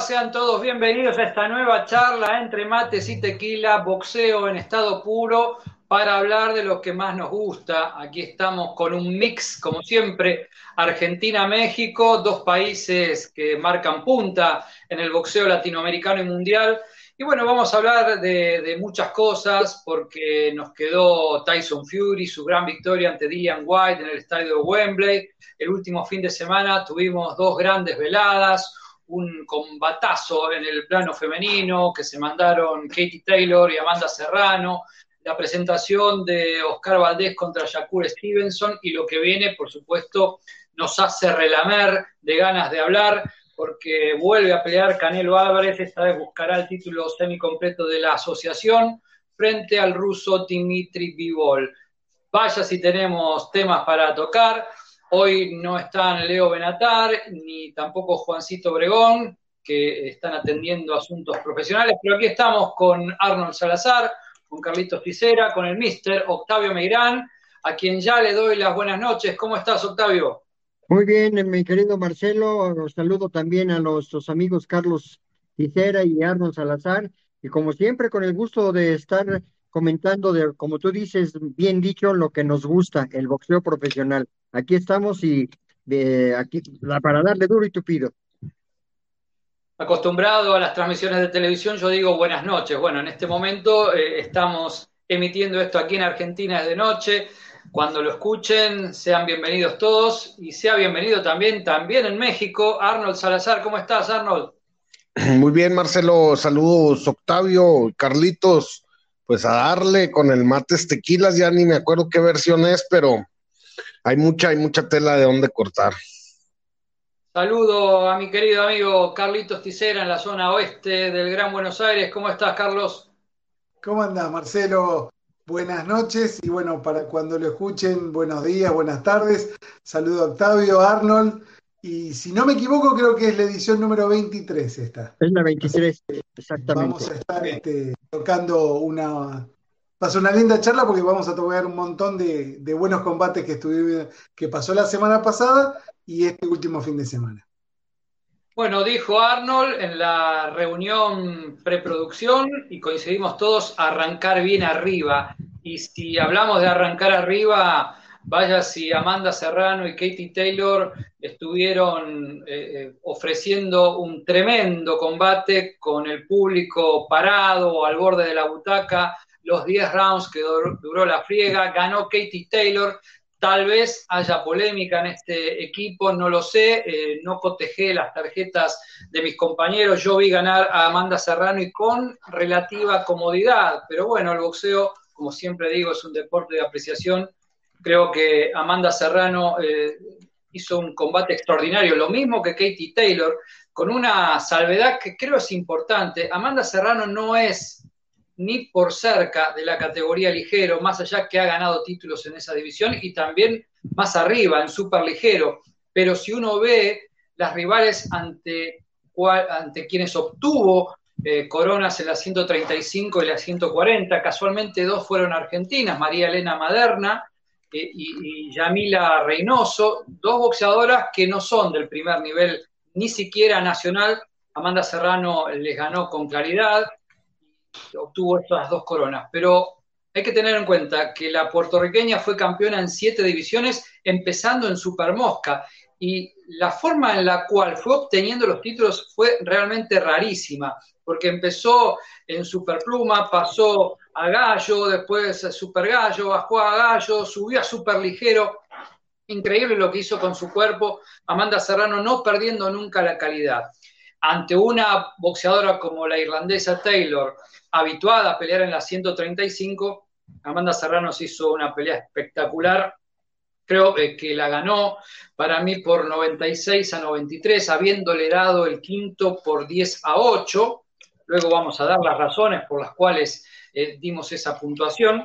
Sean todos bienvenidos a esta nueva charla entre mates y tequila, boxeo en estado puro, para hablar de lo que más nos gusta. Aquí estamos con un mix, como siempre, Argentina-México, dos países que marcan punta en el boxeo latinoamericano y mundial. Y bueno, vamos a hablar de, de, muchas cosas porque nos quedó Tyson Fury, su gran victoria ante Dillian White en el estadio de Wembley. El último fin de semana tuvimos dos grandes veladas, un combatazo en el plano femenino que se mandaron Katie Taylor y Amanda Serrano, la presentación de Oscar Valdés contra Shakur Stevenson y lo que viene, por supuesto, nos hace relamer de ganas de hablar porque vuelve a pelear Canelo Álvarez, esta vez buscará el título semicompleto de la asociación frente al ruso Dimitri Bivol. Vaya si tenemos temas para tocar. Hoy no están Leo Benatar ni tampoco Juancito Obregón, que están atendiendo asuntos profesionales, pero aquí estamos con Arnold Salazar, con Carlitos Ticera, con el mister Octavio Meirán, a quien ya le doy las buenas noches. ¿Cómo estás, Octavio? Muy bien, mi querido Marcelo, saludo también a nuestros amigos Carlos Ticera y Arnold Salazar, y como siempre, con el gusto de estar comentando, de, como tú dices, bien dicho, lo que nos gusta, el boxeo profesional. Aquí estamos y aquí para darle duro y tupido acostumbrado a las transmisiones de televisión, yo digo buenas noches. Bueno, en este momento eh, estamos emitiendo esto aquí en Argentina de noche. Cuando lo escuchen, sean bienvenidos todos y sea bienvenido también, también en México, Arnold Salazar. ¿Cómo estás, Arnold? Muy bien, Marcelo. Saludos, Octavio, Carlitos. Pues a darle con el mates tequilas, ya ni me acuerdo qué versión es, pero hay mucha, hay mucha tela de dónde cortar. Saludo a mi querido amigo Carlitos Ticera en la zona oeste del Gran Buenos Aires. ¿Cómo estás, Carlos? ¿Cómo andás, Marcelo? Buenas noches y bueno, para cuando lo escuchen, buenos días, buenas tardes. Saludo a Octavio, Arnold. Y si no me equivoco, creo que es la edición número 23 esta. Es la 23, exactamente. Vamos a estar este, tocando una... Pasó una linda charla porque vamos a tocar un montón de, buenos combates que, que pasó la semana pasada y este último fin de semana. Bueno, dijo Arnold en la reunión preproducción y coincidimos todos arrancar bien arriba. Y si hablamos de arrancar arriba, vaya si Amanda Serrano y Katie Taylor estuvieron eh, eh, ofreciendo un tremendo combate con el público parado al borde de la butaca, los 10 rounds que duró la friega, ganó Katie Taylor, Tal vez haya polémica en este equipo, no lo sé, eh, no cotejé las tarjetas de mis compañeros, yo vi ganar a Amanda Serrano y con relativa comodidad, pero bueno, el boxeo, como siempre digo, es un deporte de apreciación. Creo que Amanda Serrano eh, hizo un combate extraordinario, lo mismo que Katie Taylor, con una salvedad que creo es importante. Amanda Serrano no es ni por cerca de la categoría ligero, más allá que ha ganado títulos en esa división y también más arriba, en super ligero. Pero si uno ve las rivales ante, ante quienes obtuvo eh, coronas en la 135 y la 140, casualmente dos fueron argentinas, María Elena Maderna eh, y, y Yamila Reynoso, dos boxeadoras que no son del primer nivel, ni siquiera nacional. Amanda Serrano les ganó con claridad, obtuvo estas dos coronas. Pero hay que tener en cuenta que la puertorriqueña fue campeona en siete divisiones, empezando en Super Mosca. Y la forma en la cual fue obteniendo los títulos fue realmente rarísima, porque empezó en Superpluma, pasó a Gallo, después a Super Gallo, bajó a Gallo, subió a Super Ligero. Increíble lo que hizo con su cuerpo, Amanda Serrano no perdiendo nunca la calidad. Ante una boxeadora como la irlandesa Taylor, habituada a pelear en la 135. Amanda Serrano se hizo una pelea espectacular. Creo eh, que la ganó para mí por 96 a 93, habiéndole dado el quinto por 10 a 8. Luego vamos a dar las razones por las cuales eh, dimos esa puntuación.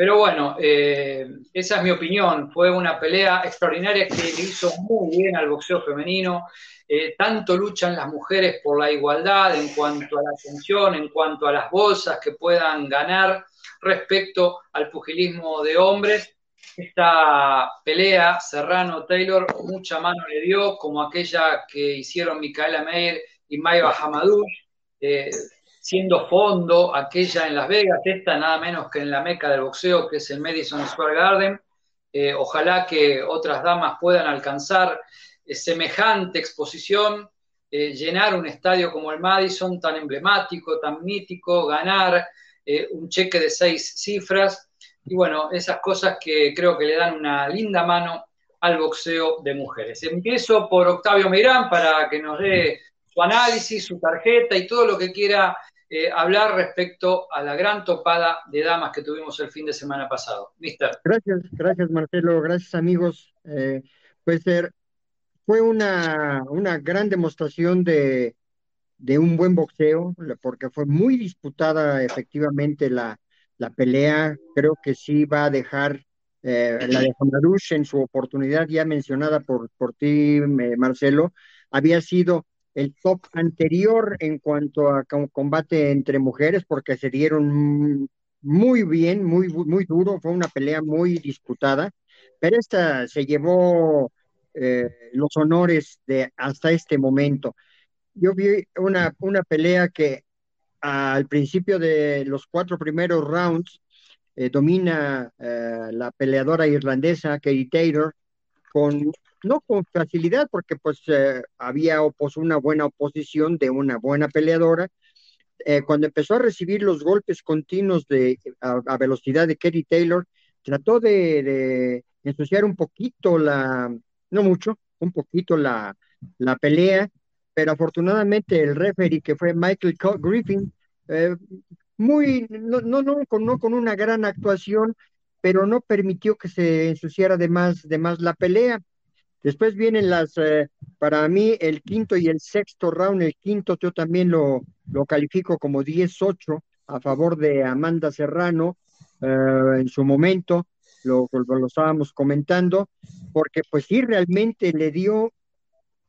Pero bueno, eh, esa es mi opinión. Fue una pelea extraordinaria que le hizo muy bien al boxeo femenino. Eh, tanto luchan las mujeres por la igualdad en cuanto a la atención, en cuanto a las bolsas que puedan ganar respecto al pugilismo de hombres. esta pelea, Serrano-Taylor, mucha mano le dio, como aquella que hicieron Micaela Meyer y Maiva Hamadou, eh, siendo fondo, aquella en Las Vegas, esta nada menos que en la meca del boxeo, que es el Madison Square Garden. Eh, ojalá que otras damas puedan alcanzar eh, semejante exposición, llenar un estadio como el Madison, tan emblemático, tan mítico, ganar un cheque de seis cifras y bueno, esas cosas que creo que le dan una linda mano al boxeo de mujeres. Empiezo por Octavio Mirán para que nos dé su análisis, su tarjeta y todo lo que quiera eh, hablar respecto a la gran topada de damas que tuvimos el fin de semana pasado. Mister. Gracias, gracias Marcelo, gracias amigos. Eh, pues eh, fue una, una gran demostración de, de un buen boxeo, porque fue muy disputada efectivamente la, la pelea creo que sí va a dejar eh, la de Hamarush en su oportunidad ya mencionada por, por ti, Marcelo, había sido el top anterior en cuanto a combate entre mujeres porque se dieron muy bien, muy, muy duro, fue una pelea muy disputada, pero esta se llevó eh, los honores de hasta este momento. Yo vi una, una pelea que al principio de los cuatro primeros rounds, eh, domina eh, la peleadora irlandesa Katie Taylor con no con facilidad porque pues eh, había una buena oposición de una buena peleadora cuando empezó a recibir los golpes continuos de a, velocidad de Katie Taylor trató de, de, ensuciar un poquito la no mucho un poquito la, la pelea pero afortunadamente el referee que fue Michael Griffin, eh, muy, no, no, no, con, no con una gran actuación, pero no permitió que se ensuciara de más, de más la pelea. Después vienen las, eh, para mí, el quinto y el sexto round. El quinto yo también lo, lo califico como 10-8 a favor de Amanda Serrano eh, en su momento, lo, lo, estábamos comentando, porque pues sí, realmente le dio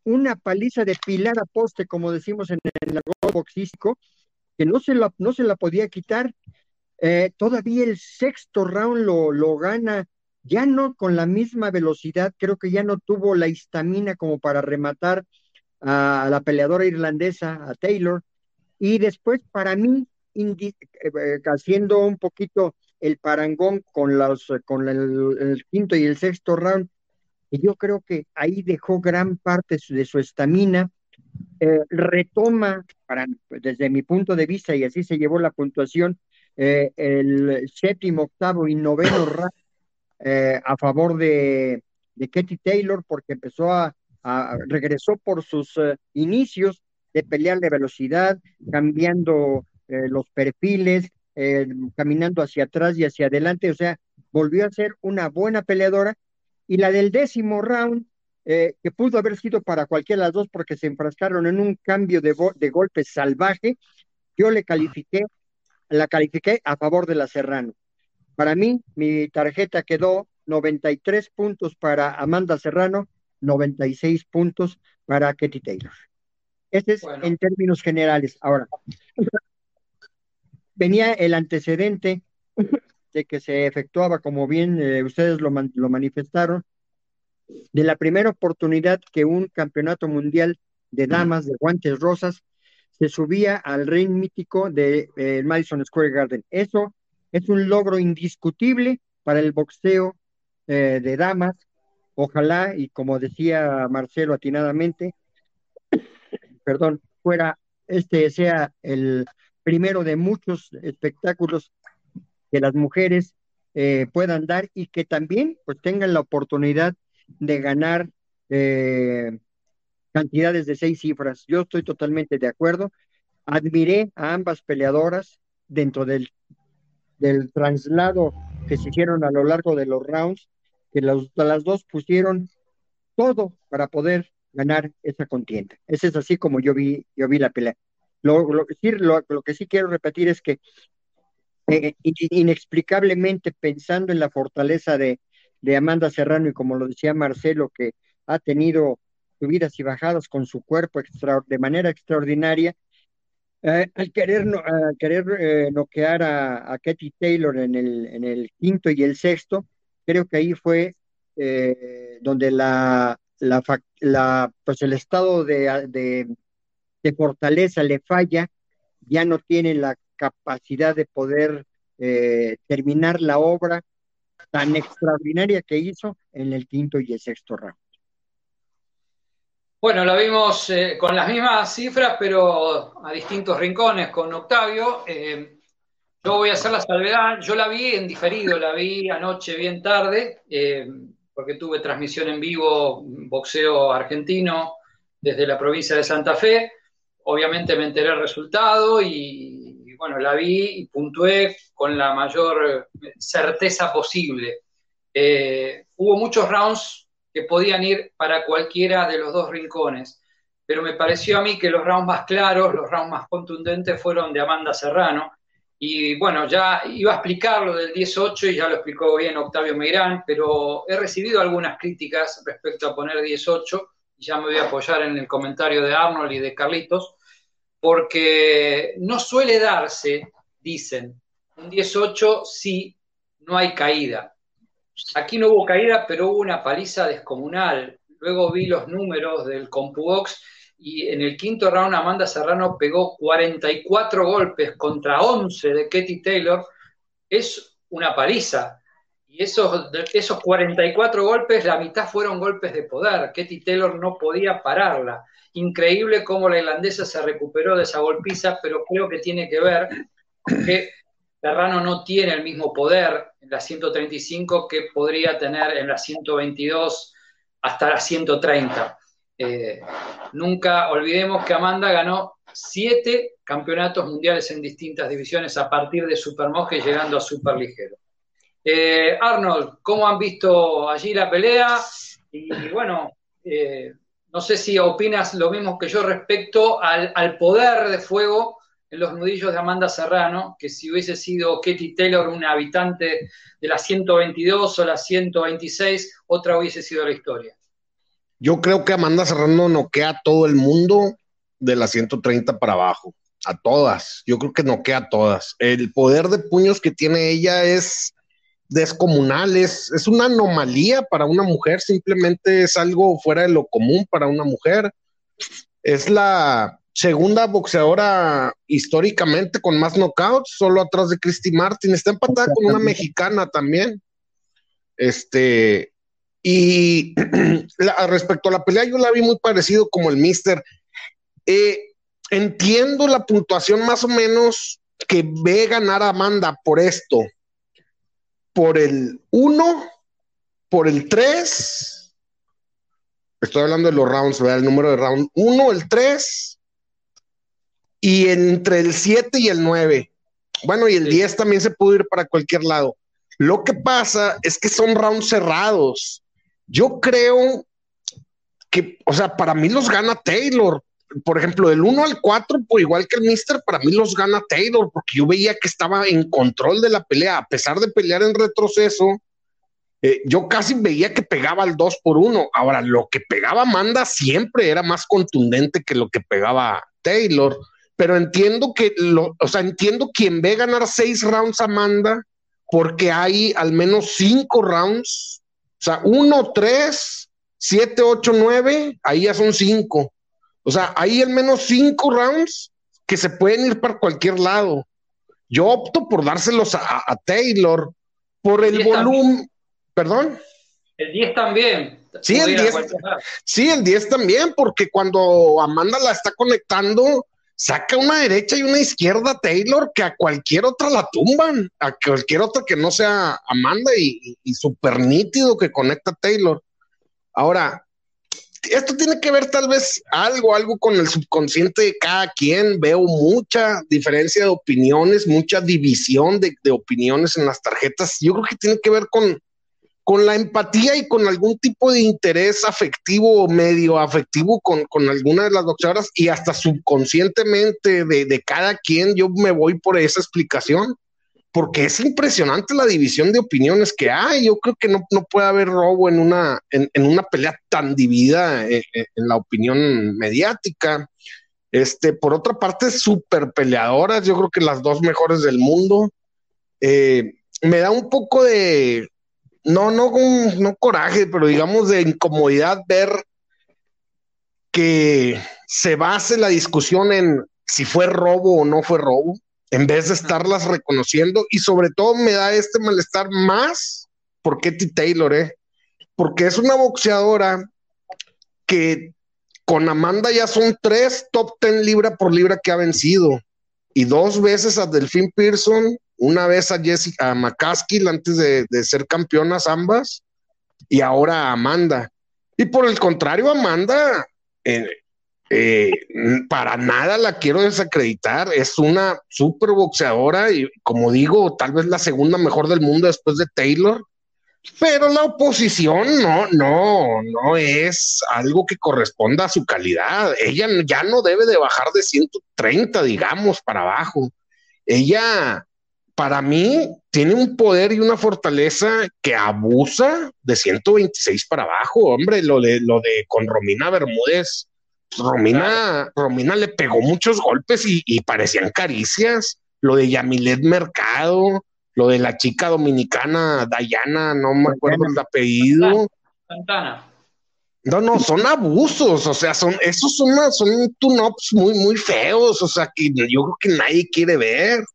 una paliza de pilar a poste, como decimos en el boxístico, que no se la, no se la podía quitar. Eh, todavía el sexto round lo, lo gana, ya no con la misma velocidad, creo que ya no tuvo la histamina como para rematar a la peleadora irlandesa, a Taylor, y después para mí, eh, haciendo un poquito el parangón con, los, con el, quinto y el sexto round, yo creo que ahí dejó gran parte de su estamina, eh, retoma, desde mi punto de vista, y así se llevó la puntuación, eh, el séptimo, octavo y noveno round eh, a favor de, Katie Taylor, porque empezó a, regresó por sus inicios de pelear de velocidad, cambiando los perfiles, caminando hacia atrás y hacia adelante, o sea, volvió a ser una buena peleadora y la del décimo round, eh, que pudo haber sido para cualquiera de las dos porque se enfrascaron en un cambio de, de golpe salvaje, yo le califiqué, la califiqué a favor de la Serrano. Para mí, mi tarjeta quedó 93 puntos para Amanda Serrano, 96 puntos para Katie Taylor. Este es en términos generales. Ahora, venía el antecedente de que se efectuaba, como bien eh, ustedes lo, lo, manifestaron, de la primera oportunidad que un campeonato mundial de damas de guantes rosas se subía al ring mítico de eh, Madison Square Garden. Eso es un logro indiscutible para el boxeo eh, de damas. Ojalá, y como decía Marcelo atinadamente, perdón, fuera, este sea el primero de muchos espectáculos que las mujeres eh, puedan dar y que también pues tengan la oportunidad de ganar eh, cantidades de seis cifras. Yo estoy totalmente de acuerdo. Admiré a ambas peleadoras dentro del, del traslado que se hicieron a lo largo de los rounds, que las dos pusieron todo para poder ganar esa contienda. Ese es así como yo vi, yo vi la pelea. Lo, lo, lo que sí quiero repetir es que eh, inexplicablemente pensando en la fortaleza de, Amanda Serrano y como lo decía Marcelo, que ha tenido subidas y bajadas con su cuerpo de manera extraordinaria, eh, al querer, no, querer eh, noquear a, a, Katie Taylor en el, en el quinto y el sexto, creo que ahí fue eh, donde la, la, pues el estado de, de, fortaleza le falla, ya no tiene la capacidad de poder eh, terminar la obra tan extraordinaria que hizo en el quinto y el sexto round. Bueno, la vimos eh, con las mismas cifras, pero a distintos rincones con Octavio. Eh, yo voy a hacer la salvedad. Yo la vi en diferido, la vi anoche bien tarde, eh, porque tuve transmisión en vivo, boxeo argentino, desde la provincia de Santa Fe. Obviamente me enteré el resultado y, y bueno, la vi y puntué con la mayor certeza posible. hubo muchos rounds que podían ir para cualquiera de los dos rincones. Pero me pareció a mí que los rounds más claros, los rounds más contundentes fueron de Amanda Serrano. Y bueno, ya iba a explicar lo del 18 y ya lo explicó bien Octavio Meirán, pero he recibido algunas críticas respecto a poner 18 y ya me voy a apoyar en el comentario de Arnold y de Carlitos, porque no suele darse, dicen, un 18 si no hay caída. Aquí no hubo caída, pero hubo una paliza descomunal. Luego vi los números del CompuBox y en el quinto round Amanda Serrano pegó 44 golpes contra 11 de Katie Taylor. Es una paliza. Y esos, esos 44 golpes, la mitad fueron golpes de poder. Katie Taylor no podía pararla. Increíble cómo la irlandesa se recuperó de esa golpiza, pero creo que tiene que ver que Serrano no tiene el mismo poder en la 135 que podría tener en la 122 hasta la 130. Eh, nunca olvidemos que Amanda ganó siete campeonatos mundiales en distintas divisiones a partir de Supermoje llegando a Superligero. Eh, Arnold, ¿cómo han visto allí la pelea? Y, bueno, eh, no sé si opinas lo mismo que yo respecto al, al poder de fuego en los nudillos de Amanda Serrano, que si hubiese sido Katie Taylor una habitante de la 122 o la 126, otra hubiese sido la historia. Yo creo que Amanda Serrano noquea a todo el mundo de la 130 para abajo, a todas. Yo creo que noquea a todas. El poder de puños que tiene ella es descomunal, es, es una anomalía para una mujer, simplemente es algo fuera de lo común para una mujer. Es la, segunda boxeadora históricamente con más knockouts, solo atrás de Christy Martin. Está empatada con una mexicana también. Este, y respecto a la pelea, yo la vi muy parecido como el Mister. Eh, entiendo la puntuación más o menos que ve ganar a Amanda por esto. Por el 1, por el 3. Estoy hablando de los rounds, ¿verdad? El número de round 1, el 3 y entre el 7 y el 9. Bueno, y el 10 también se pudo ir para cualquier lado. Lo que pasa es que son rounds cerrados. Yo creo que, o sea, para mí los gana Taylor. Por ejemplo, del 1 al 4, pues igual que el Mister, para mí los gana Taylor, porque yo veía que estaba en control de la pelea, a pesar de pelear en retroceso. Eh, yo casi veía que pegaba al 2 por 1. Ahora, lo que pegaba Manda siempre era más contundente que lo que pegaba Taylor pero entiendo que, lo, o sea, entiendo quien ve ganar seis rounds a Amanda, porque hay al menos cinco rounds, o sea, uno, tres, siete, ocho, nueve, ahí ya son cinco. O sea, hay al menos cinco rounds que se pueden ir para cualquier lado. Yo opto por dárselos a, Taylor por el volumen. ¿Perdón? El 10 también. Sí el, 10, sí, el 10 también, porque cuando Amanda la está conectando, saca una derecha y una izquierda Taylor que a cualquier otra la tumban, a cualquier otra que no sea Amanda y, súper nítido que conecta Taylor. Ahora, esto tiene que ver tal vez algo, algo con el subconsciente de cada quien. Veo mucha diferencia de opiniones, mucha división de, de opiniones en las tarjetas. Yo creo que tiene que ver con, con la empatía y con algún tipo de interés afectivo o medio afectivo con, con, alguna de las boxeadoras y hasta subconscientemente de, de, cada quien, yo me voy por esa explicación, porque es impresionante la división de opiniones que hay. Yo creo que no, no puede haber robo en una, en, en una pelea tan dividida en, eh, eh, en, la opinión mediática. Este, por otra parte, súper peleadoras, yo creo que las dos mejores del mundo. Eh, me da un poco de, no, no, no coraje, pero digamos de incomodidad ver que se base la discusión en si fue robo o no fue robo, en vez de estarlas reconociendo, y sobre todo me da este malestar más por Katie Taylor, ¿eh? porque es una boxeadora que con Amanda ya son tres top ten libra por libra que ha vencido, y dos veces a Delphine Pearson, una vez a Jessica a McCaskill antes de, de ser campeonas ambas, y ahora a Amanda. Y por el contrario, Amanda eh, eh, para nada la quiero desacreditar. Es una super boxeadora y, como digo, tal vez la segunda mejor del mundo después de Taylor. Pero la oposición no, no, no es algo que corresponda a su calidad. Ella ya no debe de bajar de 130, digamos, para abajo. Ella, para mí, tiene un poder y una fortaleza que abusa de 126 para abajo. Hombre, lo de, lo de con Romina Bermúdez Romina, Romina le pegó muchos golpes y, parecían caricias. Lo de Yamilet Mercado, lo de la chica dominicana Dayana, no me acuerdo el apellido. Santana. No, no, son abusos, o sea, son, esos son, son tune-ups muy, muy feos, o sea, que yo creo que nadie quiere ver.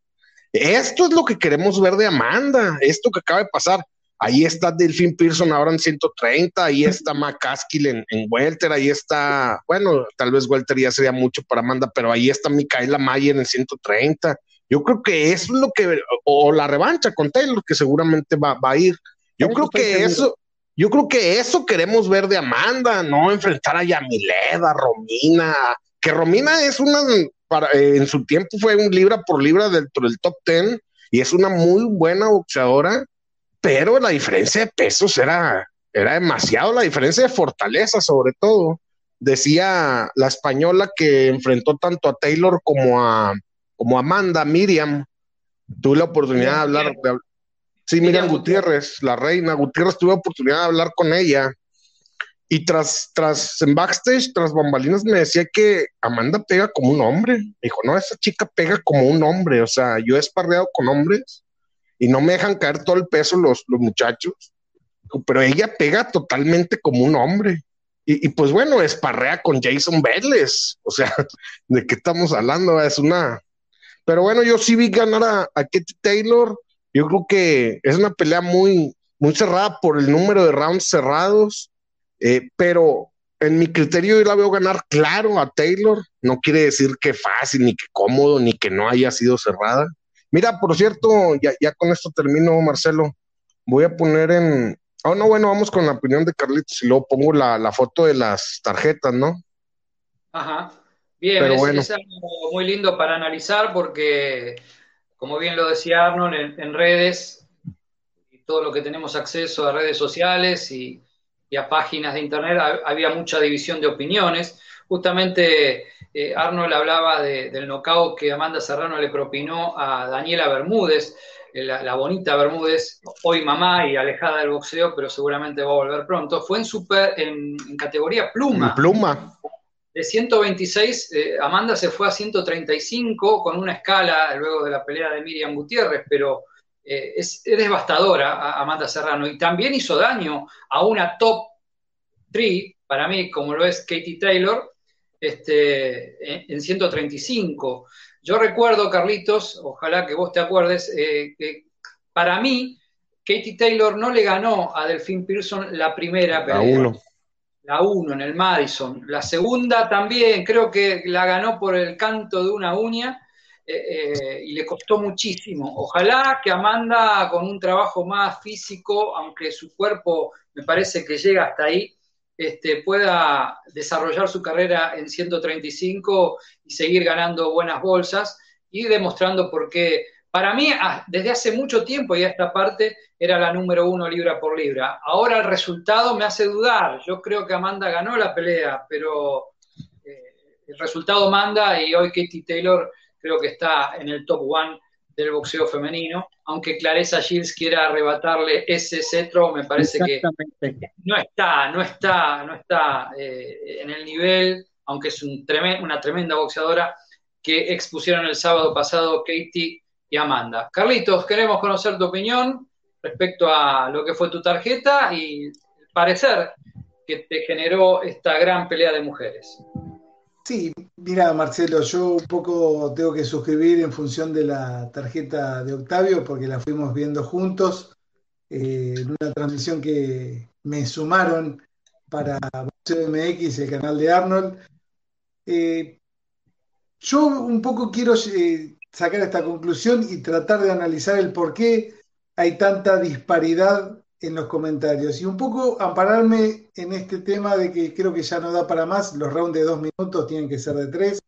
Esto es lo que queremos ver de Amanda, esto que acaba de pasar. Ahí está Delphine Pearson ahora en 130, ahí está McCaskill en, en Welter, ahí está, bueno, tal vez Welter ya sería mucho para Amanda, pero ahí está Micaela Mayer en 130. Yo creo que eso es lo que, o la revancha con Taylor, que seguramente va, a ir. Yo creo que eso, yo creo que eso queremos ver de Amanda, no enfrentar a Yamileda, Romina, que Romina es una, para, eh, en su tiempo fue un libra por libra dentro del top ten y es una muy buena boxeadora pero la diferencia de pesos era, era demasiado, la diferencia de fortaleza sobre todo. Decía la española que enfrentó tanto a Taylor como a, como Amanda, Miriam. Tuve la oportunidad de hablar. sí, Miriam Gutiérrez, la reina Gutiérrez, tuve la oportunidad de hablar con ella. Y tras, tras, en backstage, tras bambalinas, me decía que Amanda pega como un hombre. dijo, no, esa chica pega como un hombre. O sea, yo he esparreado con hombres y no me dejan caer todo el peso los, los muchachos, pero ella pega totalmente como un hombre. Y, pues bueno, esparrea con Jason Vélez. O sea, ¿de qué estamos hablando? Es una. Pero bueno, yo sí vi ganar a, a Taylor. Yo creo que es una pelea muy, muy cerrada por el número de rounds cerrados. Eh, pero en mi criterio yo la veo ganar claro a Taylor. No quiere decir que fácil, ni que cómodo, ni que no haya sido cerrada. Mira, por cierto, ya, con esto termino, Marcelo. Voy a poner en. Oh, no, bueno, vamos con la opinión de Carlitos y luego pongo la, foto de las tarjetas, ¿no? Ajá. Bien, es, algo muy lindo para analizar porque, como bien lo decía Arnold, en, redes y todo lo que tenemos acceso a redes sociales y, y a páginas de internet, había mucha división de opiniones. Justamente eh, Arnold hablaba del knockout que Amanda Serrano le propinó a Daniela Bermúdez, eh, la, bonita Bermúdez, hoy mamá y alejada del boxeo, pero seguramente va a volver pronto. Fue en, super, en, categoría pluma. Pluma. De 126, eh, Amanda se fue a 135 con una escala luego de la pelea de Miriam Gutiérrez, pero es, es, devastadora Amanda Serrano y también hizo daño a una top 3, para mí, como lo es Katie Taylor, este, en 135. Yo recuerdo, Carlitos, ojalá que vos te acuerdes, eh, que para mí, Katie Taylor no le ganó a Delphine Pearson la primera pelea. La uno. La uno en el Madison. La segunda también, creo que la ganó por el canto de una uña. Eh, eh, y le costó muchísimo. Ojalá que Amanda, con un trabajo más físico, aunque su cuerpo me parece que llega hasta ahí, este, pueda desarrollar su carrera en 135 y seguir ganando buenas bolsas y demostrando por qué, para mí, ah, desde hace mucho tiempo ya esta parte era la número uno libra por libra. Ahora el resultado me hace dudar. Yo creo que Amanda ganó la pelea, pero eh, el resultado manda y hoy Katie Taylor creo que está en el top one del boxeo femenino, aunque Clarissa Shields quiera arrebatarle ese cetro, me parece que no está, no está, no está eh, en el nivel, aunque es una tremenda boxeadora que expusieron el sábado pasado Katie y Amanda. Carlitos, queremos conocer tu opinión respecto a lo que fue tu tarjeta y parecer que te generó esta gran pelea de mujeres. Sí, mira Marcelo, yo un poco tengo que suscribir en función de la tarjeta de Octavio porque la fuimos viendo juntos eh, en una transmisión que me sumaron para MX, el canal de Arnold. Eh, yo un poco quiero eh, sacar esta conclusión y tratar de analizar el por qué hay tanta disparidad en los comentarios y un poco ampararme en este tema de que creo que ya no da para más, los rounds de dos minutos tienen que ser de tres.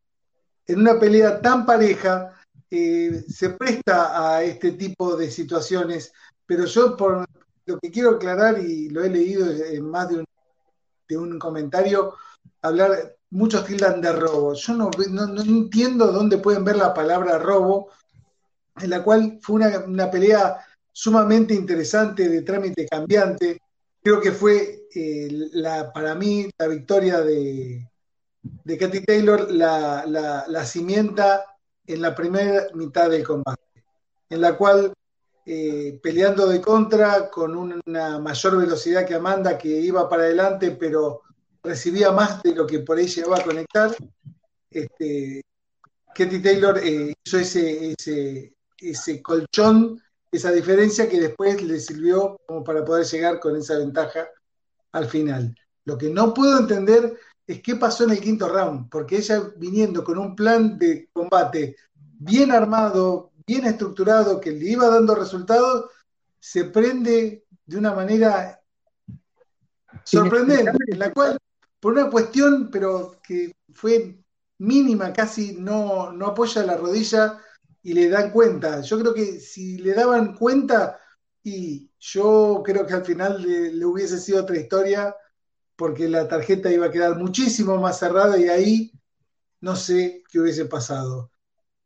En una pelea tan pareja eh, se presta a este tipo de situaciones, pero yo por lo que quiero aclarar y lo he leído en más de un, de un comentario, hablar, muchos tildan de robo. Yo no, no, entiendo dónde pueden ver la palabra robo, en la cual fue una, una pelea sumamente interesante, de trámite cambiante. Creo que fue eh, la, para mí la victoria de, de Katy Taylor la, la, cimienta en la primera mitad del combate, en la cual eh, peleando de contra con una mayor velocidad que Amanda, que iba para adelante, pero recibía más de lo que por ahí llegaba a conectar. Este, Katy Taylor eh, hizo ese, ese, ese colchón esa diferencia que después le sirvió como para poder llegar con esa ventaja al final. Lo que no puedo entender es qué pasó en el quinto round, porque ella viniendo con un plan de combate bien armado, bien estructurado, que le iba dando resultados, se prende de una manera sorprendente, en la cual, por una cuestión, pero que fue mínima, casi no, no apoya la rodilla y le dan cuenta. Yo creo que si le daban cuenta, y yo creo que al final le, hubiese sido otra historia, porque la tarjeta iba a quedar muchísimo más cerrada y ahí no sé qué hubiese pasado.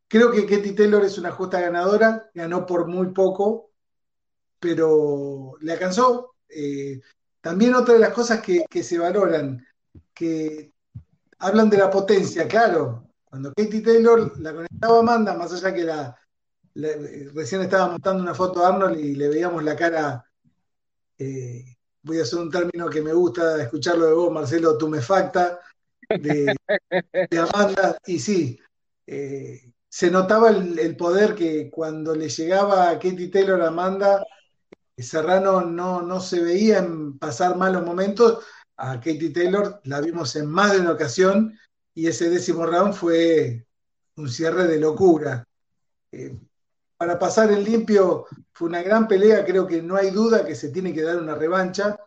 Creo que Katie Taylor es una justa ganadora, ganó por muy poco, pero le alcanzó. Eh, también otra de las cosas que, que se valoran, que hablan de la potencia, claro, cuando Katie Taylor la conectaba a Amanda, más allá que la, recién estaba montando una foto a Arnold y le veíamos la cara, eh, voy a hacer un término que me gusta escucharlo de vos, Marcelo, tumefacta, de, de Amanda, y sí, eh, se notaba el, poder que cuando le llegaba a Katie Taylor a Amanda, Serrano no, no se veía en pasar malos momentos, a Katie Taylor la vimos en más de una ocasión y ese décimo round fue un cierre de locura. Eh, para pasar en limpio fue una gran pelea, creo que no hay duda que se tiene que dar una revancha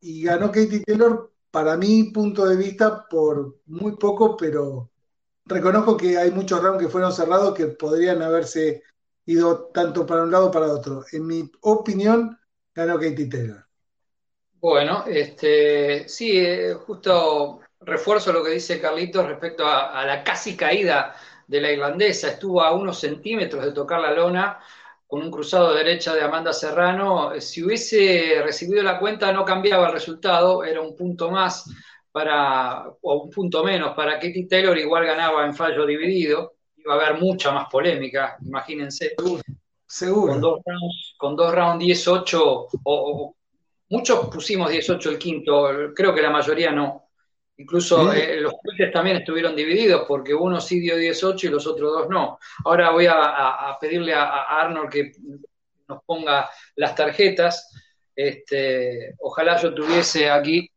y ganó Katie Taylor para mi punto de vista por muy poco, pero reconozco que hay muchos rounds que fueron cerrados que podrían haberse ido tanto para un lado como para otro. En mi opinión, ganó Katie Taylor. Bueno, este, sí, eh, justo refuerzo lo que dice Carlitos respecto a, la casi caída de la irlandesa. Estuvo a unos centímetros de tocar la lona con un cruzado derecha de Amanda Serrano. Si hubiese recibido la cuenta no cambiaba el resultado, era un punto más para, o un punto menos para Katie Taylor, igual ganaba en fallo dividido. Iba a haber mucha más polémica, imagínense. Seguro. Con dos rounds, con dos rounds 18, o, muchos pusimos 18 el quinto, creo que la mayoría no. Incluso eh, los jueces también estuvieron divididos porque uno sí dio 18 y los otros dos no. Ahora voy a, pedirle a, Arnold que nos ponga las tarjetas. Este, ojalá yo tuviese aquí,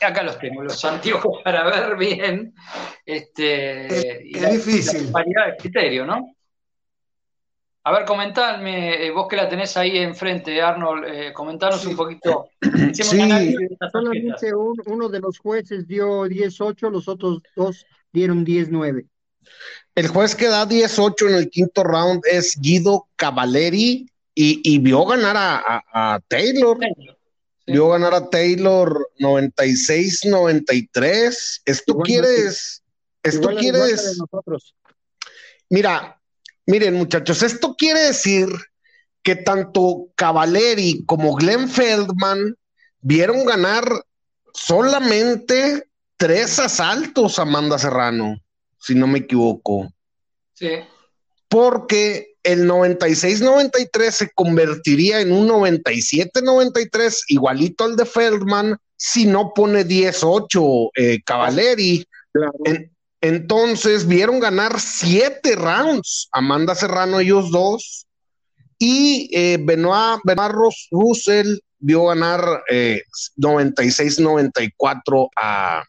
acá los tengo, los anteojos para ver bien. Este, es, difícil. variedad de criterio, ¿no? A ver, comentadme, eh, vos que la tenés ahí enfrente, Arnold, eh, comentanos un poquito. Sí, solamente uno de los jueces dio 18, los otros dos dieron 19. El juez que da 18 en el quinto round es Guido Cavaleri y, vio ganar a, Taylor. Vio ganar a Taylor 96-93. Esto quieres, esto quieres. Mira, Miren, muchachos, esto quiere decir que tanto Cavaleri como Glenn Feldman vieron ganar solamente tres asaltos a Amanda Serrano, si no me equivoco. Sí. porque el 96-93 se convertiría en un 97-93 igualito al de Feldman si no pone 10-8 eh, Cavaleri. Entonces vieron ganar siete rounds Amanda Serrano, ellos dos, y eh, Benoit, Benoit Russell vio ganar 96-94 eh, a,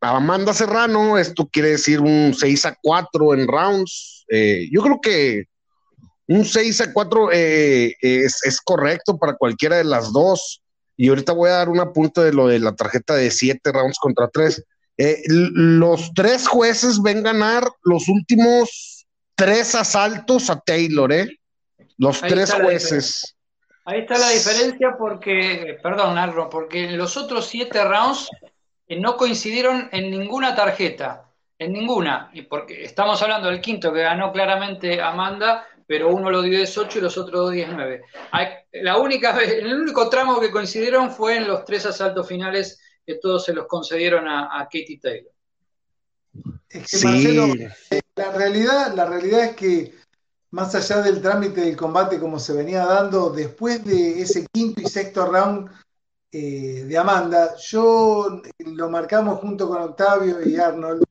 Amanda Serrano. Esto quiere decir un 6 a 4 en rounds. Eh, yo creo que un 6 a 4 eh, es, correcto para cualquiera de las dos. Y ahorita voy a dar un apunte de lo de la tarjeta de 7 rounds contra 3. Los tres jueces ven ganar los últimos tres asaltos a Taylor, ¿eh? Los tres jueces. Ahí está la diferencia porque, perdón, Arno, porque en los otros siete rounds eh, no coincidieron en ninguna tarjeta, en ninguna. Y porque estamos hablando del quinto que ganó claramente Amanda, pero uno lo dio 18 y los otros 19. La única vez, el único tramo que coincidieron fue en los tres asaltos finales que todos se los concedieron a, Katie Taylor. Es que Marcelo, eh, la realidad, la realidad es que más allá del trámite del combate como se venía dando, después de ese quinto y sexto round eh, de Amanda, yo lo marcamos junto con Octavio y Arnold,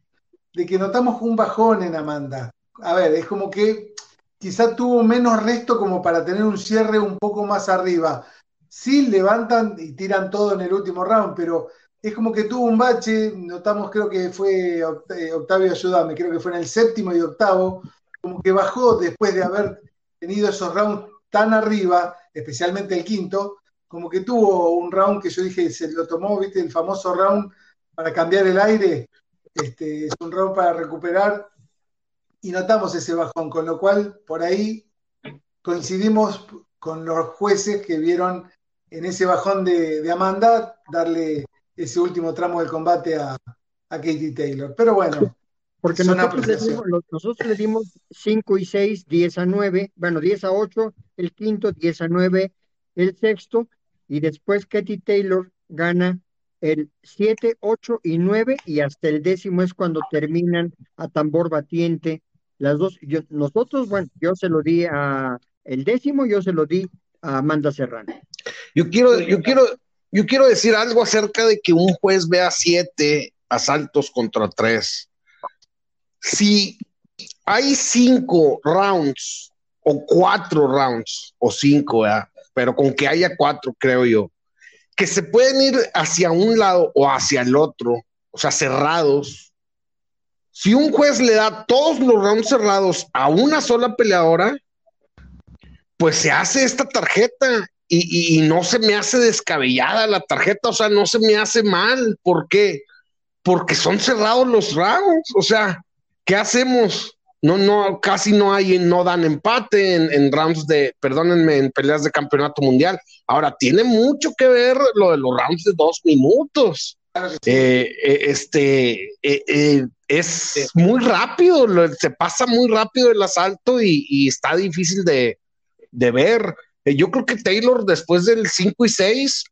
de que notamos un bajón en Amanda. A ver, es como que quizá tuvo menos resto como para tener un cierre un poco más arriba. Sí levantan y tiran todo en el último round, pero es como que tuvo un bache, notamos creo que fue, eh, Octavio, ayúdame, creo que fue en el séptimo y octavo, como que bajó después de haber tenido esos rounds tan arriba, especialmente el quinto, como que tuvo un round que yo dije, se lo tomó, viste, el famoso round para cambiar el aire, este, es un round para recuperar, y notamos ese bajón, con lo cual por ahí coincidimos con los jueces que vieron en ese bajón de, Amanda darle ese último tramo del combate a, a Katie Taylor. Pero bueno, porque nosotros le, dimos, nosotros le, dimos, 5 y 6, 10 a 9, bueno, 10 a 8, el quinto, 10 a 9, el sexto, y después Katy Taylor gana el 7, 8 y 9, y hasta el décimo es cuando terminan a tambor batiente las dos. Yo, nosotros, bueno, yo se lo di a el décimo, yo se lo di a Amanda Serrano. Yo quiero, yo quiero, yo quiero decir algo acerca de que un juez vea siete asaltos contra tres. Si hay cinco rounds o cuatro rounds o cinco, pero con que haya cuatro, creo yo, que se pueden ir hacia un lado o hacia el otro, o sea, cerrados. Si un juez le da todos los rounds cerrados a una sola peleadora, pues se hace esta tarjeta y, y, no se me hace descabellada la tarjeta, o sea, no se me hace mal. ¿Por qué? Porque son cerrados los rounds, o sea, ¿qué hacemos? No, no, casi no hay, no dan empate en, rounds de, perdónenme, en peleas de campeonato mundial. Ahora, tiene mucho que ver lo de los rounds de dos minutos. Eh, eh, este eh, es muy rápido, se pasa muy rápido el asalto y, está difícil de, de ver. Yo creo que Taylor, después del 5 y 6,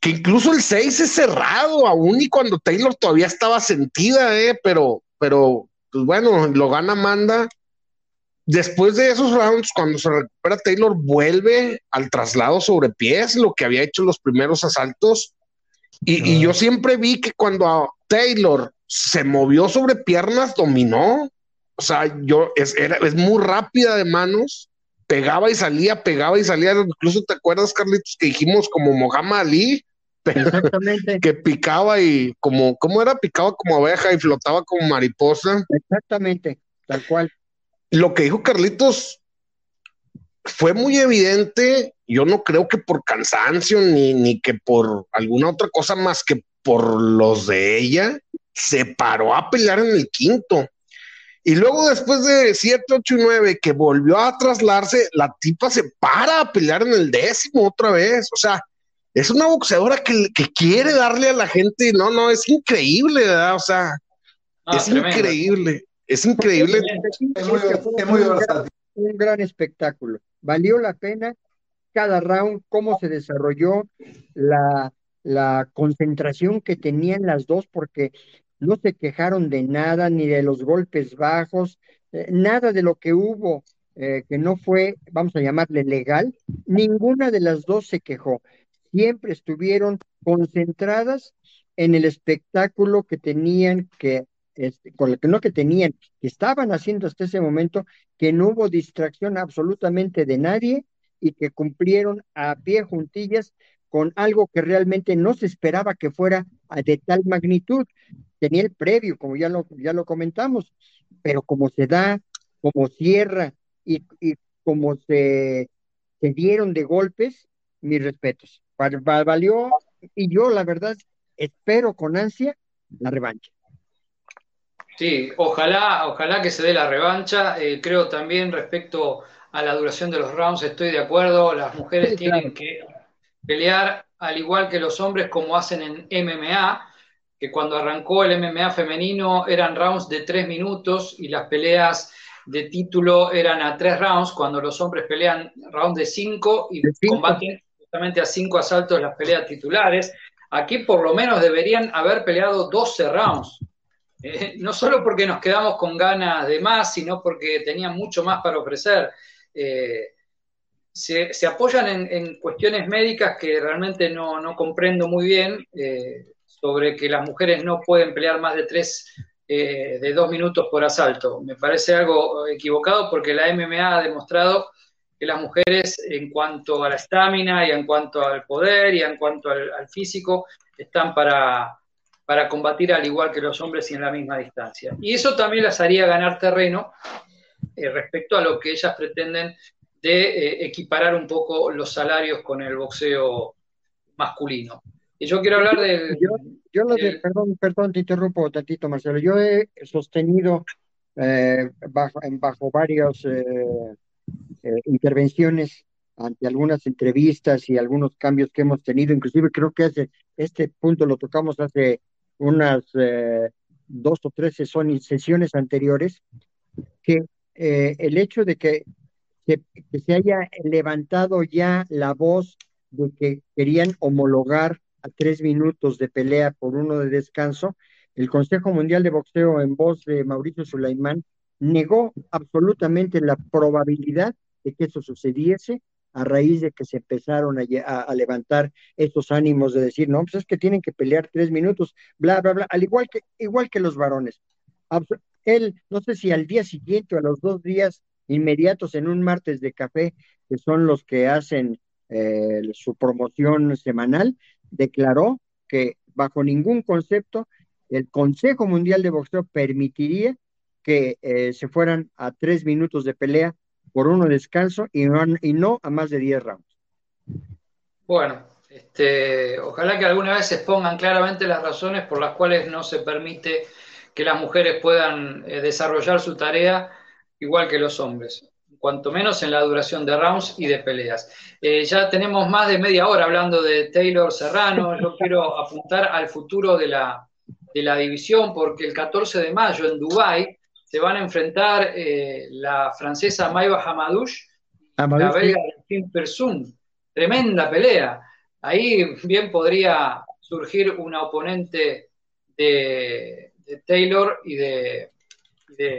que incluso el 6 es cerrado aún y cuando Taylor todavía estaba sentida, pero pero pues bueno, lo gana Amanda. Después de esos rounds, cuando se recupera Taylor, vuelve al traslado sobre pies, lo que había hecho en los primeros asaltos. Y, yo siempre vi que cuando Taylor se movió sobre piernas, dominó. O sea, yo es, era, es muy rápida de manos, pegaba y salía, pegaba y salía. Incluso te acuerdas, Carlitos, que dijimos como Mohamed Ali, Exactamente. que picaba y como, ¿cómo era? Picaba como abeja y flotaba como mariposa. Exactamente, tal cual. Lo que dijo Carlitos fue muy evidente. Yo no creo que por cansancio ni, ni que por alguna otra cosa más que por los de ella, se paró a pelear en el quinto. Y luego después de 7, 8 y 9 que volvió a traslarse, la tipa se para a pelear en el décimo otra vez. O sea, es una boxeadora que, quiere darle a la gente, no, no, es increíble, ¿verdad? O sea, es increíble, es increíble. Es muy, Un gran espectáculo. Valió la pena cada round, cómo se desarrolló, la, la concentración que tenían las dos, porque no se quejaron de nada, ni de los golpes bajos, eh, nada de lo que hubo eh, que no fue, vamos a llamarle legal, ninguna de las dos se quejó. Siempre estuvieron concentradas en el espectáculo que tenían que, este, con lo que no que tenían, que estaban haciendo hasta ese momento, que no hubo distracción absolutamente de nadie y que cumplieron a pie juntillas con algo que realmente no se esperaba que fuera de tal magnitud. Tenía el previo, como ya lo, ya lo comentamos, pero como se da, como cierra y, y como se, se dieron de golpes, mis respetos. Valió, y yo la verdad espero con ansia la revancha. Sí, ojalá, ojalá que se dé la revancha. Eh, creo también respecto a la duración de los rounds, estoy de acuerdo. Las mujeres tienen que pelear al igual que los hombres como hacen en MMA, que cuando arrancó el MMA femenino eran rounds de tres minutos y las peleas de título eran a tres rounds, cuando los hombres pelean rounds de cinco y combaten justamente a cinco asaltos las peleas titulares. Aquí por lo menos deberían haber peleado 12 rounds. Eh, no solo porque nos quedamos con ganas de más, sino porque tenían mucho más para ofrecer. Eh, se, apoyan en, cuestiones médicas que realmente no, comprendo muy bien, eh, sobre que las mujeres no pueden pelear más de tres, de dos minutos por asalto. Me parece algo equivocado porque la MMA ha demostrado que las mujeres en cuanto a la estamina y en cuanto al poder y en cuanto al, físico están para, para, combatir al igual que los hombres y en la misma distancia. Y eso también las haría ganar terreno eh, respecto a lo que ellas pretenden de eh, equiparar un poco los salarios con el boxeo masculino. Y yo quiero hablar del... Yo, lo de, perdón, perdón, te interrumpo tantito, Marcelo. Yo he sostenido eh, bajo, bajo varios eh, intervenciones ante algunas entrevistas y algunos cambios que hemos tenido, inclusive creo que hace, este punto lo tocamos hace unas eh, dos o tres sesiones anteriores, que eh, el hecho de que, que, se haya levantado ya la voz de que querían homologar a tres minutos de pelea por uno de descanso, el Consejo Mundial de Boxeo en voz de Mauricio Sulaimán negó absolutamente la probabilidad de que eso sucediese a raíz de que se empezaron a, levantar estos ánimos de decir, no, pues es que tienen que pelear tres minutos, bla, bla, bla, al igual que, igual que los varones. Él, no sé si al día siguiente o a los dos días inmediatos en un martes de café, que son los que hacen eh, su promoción semanal, declaró que bajo ningún concepto el Consejo Mundial de Boxeo permitiría que eh, se fueran a tres minutos de pelea por uno descanso y no, y no a más de 10 rounds. Bueno, este, ojalá que alguna vez se expongan claramente las razones por las cuales no se permite que las mujeres puedan eh, desarrollar su tarea igual que los hombres, cuanto menos en la duración de rounds y de peleas. Eh, ya tenemos más de media hora hablando de Taylor Serrano, yo quiero apuntar al futuro de la, de la división porque el 14 de mayo en Dubái se van a enfrentar eh, la francesa Maiva Hamadouche y la belga Delphine Persun. Tremenda pelea. Ahí bien podría surgir una oponente de, Taylor y de,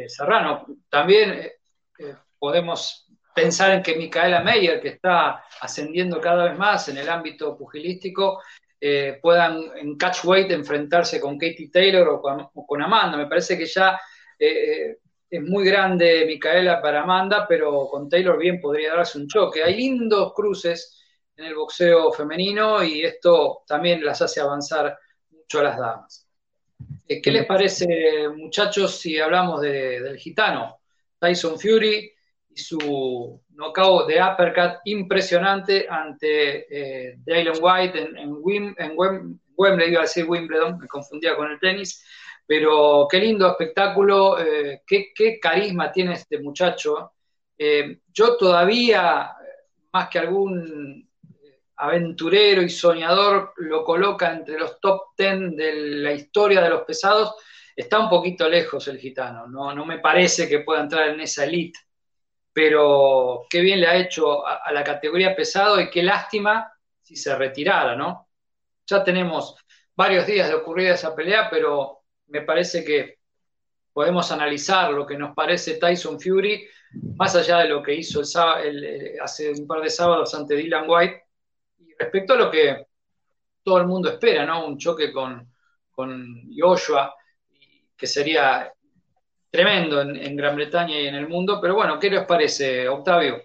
Serrano. También eh, eh, podemos pensar en que Micaela Meyer, que está ascendiendo cada vez más en el ámbito pugilístico, puedan en catchweight enfrentarse con Katie Taylor o con Amanda. Me parece que ya eh, es muy grande Micaela para Amanda, pero con Taylor bien podría darse un choque. Hay lindos cruces en el boxeo femenino y esto también las hace avanzar mucho a las damas. Eh, ¿Qué les parece, muchachos, si hablamos del gitano? Tyson Fury y su knockout de uppercut impresionante ante eh, Dylan White en, en, en Wembley, iba a decir Wimbledon, me confundía con el tenis. Pero qué lindo espectáculo, eh, qué, carisma tiene este muchacho. Eh, yo todavía, más que algún aventurero y soñador, lo coloca entre los top ten de la historia de los pesados. Está un poquito lejos el gitano, no, no me parece que pueda entrar en esa elite, pero qué bien le ha hecho a, la categoría pesado y qué lástima si se retirara, ¿no? Ya tenemos varios días de ocurrida esa pelea, pero me parece que podemos analizar lo que nos parece Tyson Fury, más allá de lo que hizo el, hace un par de sábados ante Dylan White, respecto a lo que todo el mundo espera, ¿no? Un choque con, con Joshua, que sería tremendo en, Gran Bretaña y en el mundo. Pero bueno, ¿qué les parece, Octavio?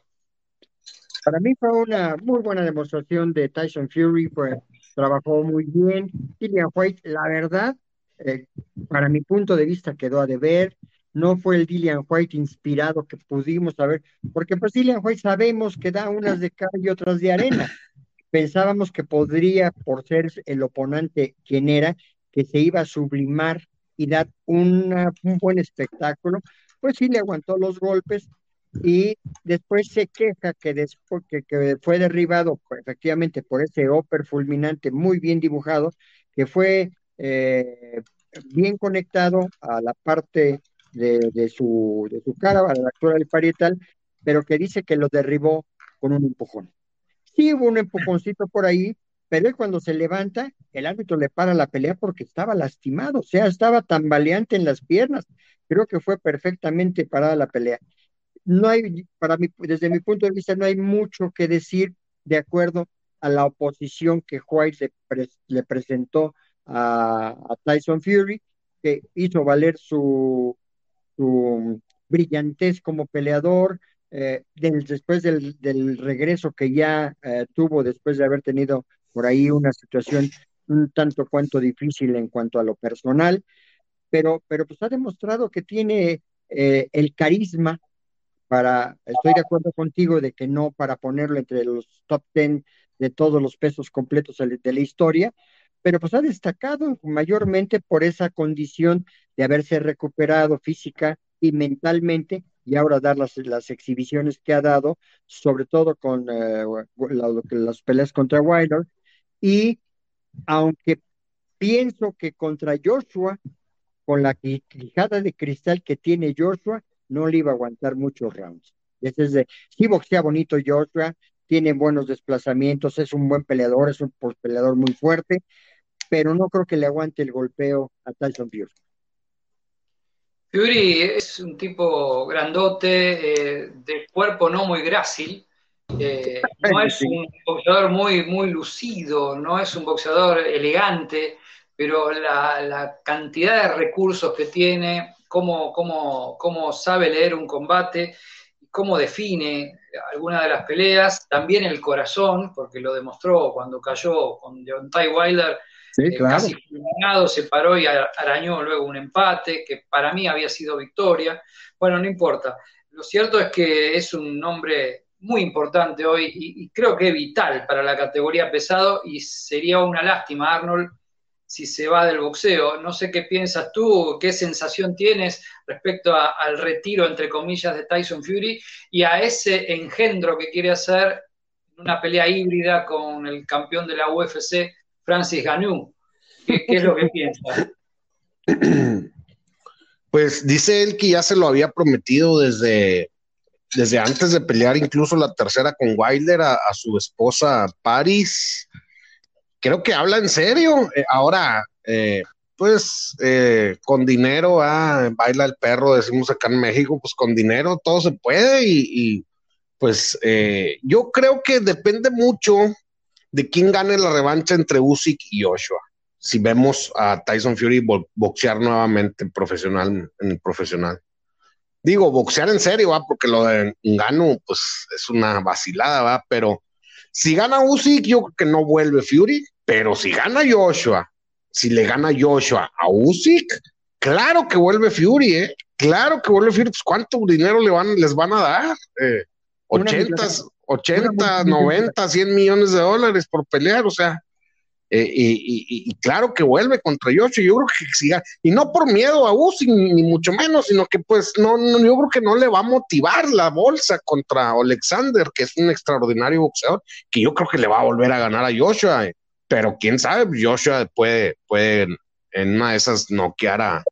Para mí fue una muy buena demostración de Tyson Fury, pues trabajó muy bien. Dillian White, la verdad, eh, para mi punto de vista quedó a deber. No fue el Dillian White inspirado que pudimos saber, porque pues Dillian White sabemos que da unas de cal y otras de arena. Pensábamos que podría, por ser el oponente quien era, que se iba a sublimar y dar un buen espectáculo, pues sí le aguantó los golpes y después se queja que después que, fue derribado pues, efectivamente por ese upper fulminante muy bien dibujado, que fue eh, bien conectado a la parte de, su, de su cara, a la altura del parietal, pero que dice que lo derribó con un empujón. Sí hubo un empujoncito por ahí, pero él cuando se levanta, el árbitro le para la pelea porque estaba lastimado, o sea, estaba tambaleante en las piernas. Creo que fue perfectamente parada la pelea. No hay, para mí, desde mi punto de vista, no hay mucho que decir de acuerdo a la oposición que White le, presentó a, Tyson Fury, que hizo valer su brillantez como peleador, eh, después del, regreso que ya eh, tuvo después de haber tenido por ahí una situación un tanto cuanto difícil en cuanto a lo personal, pero, pero pues ha demostrado que tiene eh, el carisma para, estoy de acuerdo contigo de que no para ponerlo entre los top ten de todos los pesos completos de la historia, pero pues ha destacado mayormente por esa condición de haberse recuperado física y mentalmente y ahora dar las, las exhibiciones que ha dado, sobre todo con eh, las peleas contra Wilder, y aunque pienso que contra Joshua, con la quijada de cristal que tiene Joshua, no le iba a aguantar muchos rounds. Es de, sí boxea bonito Joshua, tiene buenos desplazamientos, es un buen peleador, es un peleador muy fuerte, pero no creo que le aguante el golpeo a Tyson Fury. Fury es un tipo grandote, eh, de cuerpo no muy grácil, eh, no es un boxeador muy, muy lucido, no es un boxeador elegante, pero la, cantidad de recursos que tiene, cómo, cómo, cómo sabe leer un combate, cómo define alguna de las peleas, también el corazón, porque lo demostró cuando cayó con Ty Wilder, eh, casi se paró y arañó luego un empate, que para mí había sido victoria. Bueno, no importa. Lo cierto es que es un hombre muy importante hoy y, creo que vital para la categoría pesado y sería una lástima, Arnold, si se va del boxeo. No sé qué piensas tú, qué sensación tienes respecto al retiro, entre comillas, de Tyson Fury y a ese engendro que quiere hacer una pelea híbrida con el campeón de la UFC, Francis Ganou. ¿Qué, es lo que piensas? Pues dice él que ya se lo había prometido desde desde antes de pelear incluso la tercera con Wilder a, su esposa Paris. Creo que habla en serio. Eh, ahora, eh, pues eh, con dinero, ah, baila el perro, decimos acá en México, pues con dinero todo se puede y, pues yo creo que depende mucho de quién gane la revancha entre Usyk y Joshua. Si vemos a Tyson Fury boxear nuevamente profesional, en el profesional digo, boxear en serio, va, porque lo de Gano, pues es una vacilada, va, pero si gana Usyk, yo creo que no vuelve Fury, pero si gana Joshua, si le gana Joshua a Usyk, claro que vuelve Fury, ¿eh? Claro que vuelve Fury, pues cuánto dinero le van, les van a dar, eh, 80, 80, 90, 100 millones de dólares por pelear, o sea, eh, y, claro que vuelve contra Yoshi, yo creo que siga, y no por miedo a Uzi, ni, mucho menos, sino que pues no, no, yo creo que no le va a motivar la bolsa contra Alexander, que es un extraordinario boxeador, que yo creo que le va a volver a ganar a Joshua, eh, pero quién sabe, Joshua puede, puede en una de esas noquear a,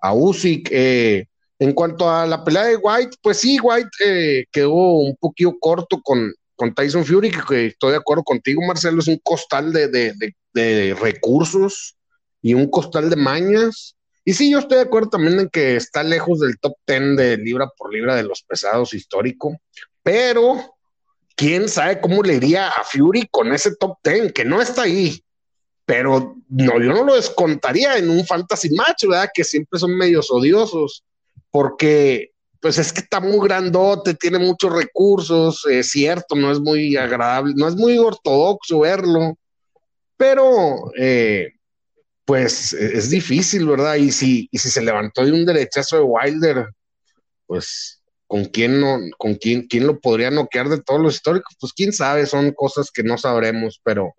a Usyk. Eh, en cuanto a la pelea de White, pues sí, White quedó un poquito corto con, con Tyson Fury, que, estoy de acuerdo contigo, Marcelo, es un costal de, recursos y un costal de mañas. Y sí, yo estoy de acuerdo también en que está lejos del top 10 de libra por libra de los pesados histórico, pero quién sabe cómo le iría a Fury con ese top 10, que no está ahí. Pero no, yo no lo descontaría en un fantasy match, ¿verdad? Que siempre son medios odiosos, porque pues es que está muy grandote, tiene muchos recursos, es cierto, no es muy agradable, no es muy ortodoxo verlo, pero eh, pues es difícil, ¿verdad? Y si, y si se levantó de un derechazo de Wilder, pues con quién no, con quién, quién lo podría noquear de todos los históricos, pues quién sabe, son cosas que no sabremos, pero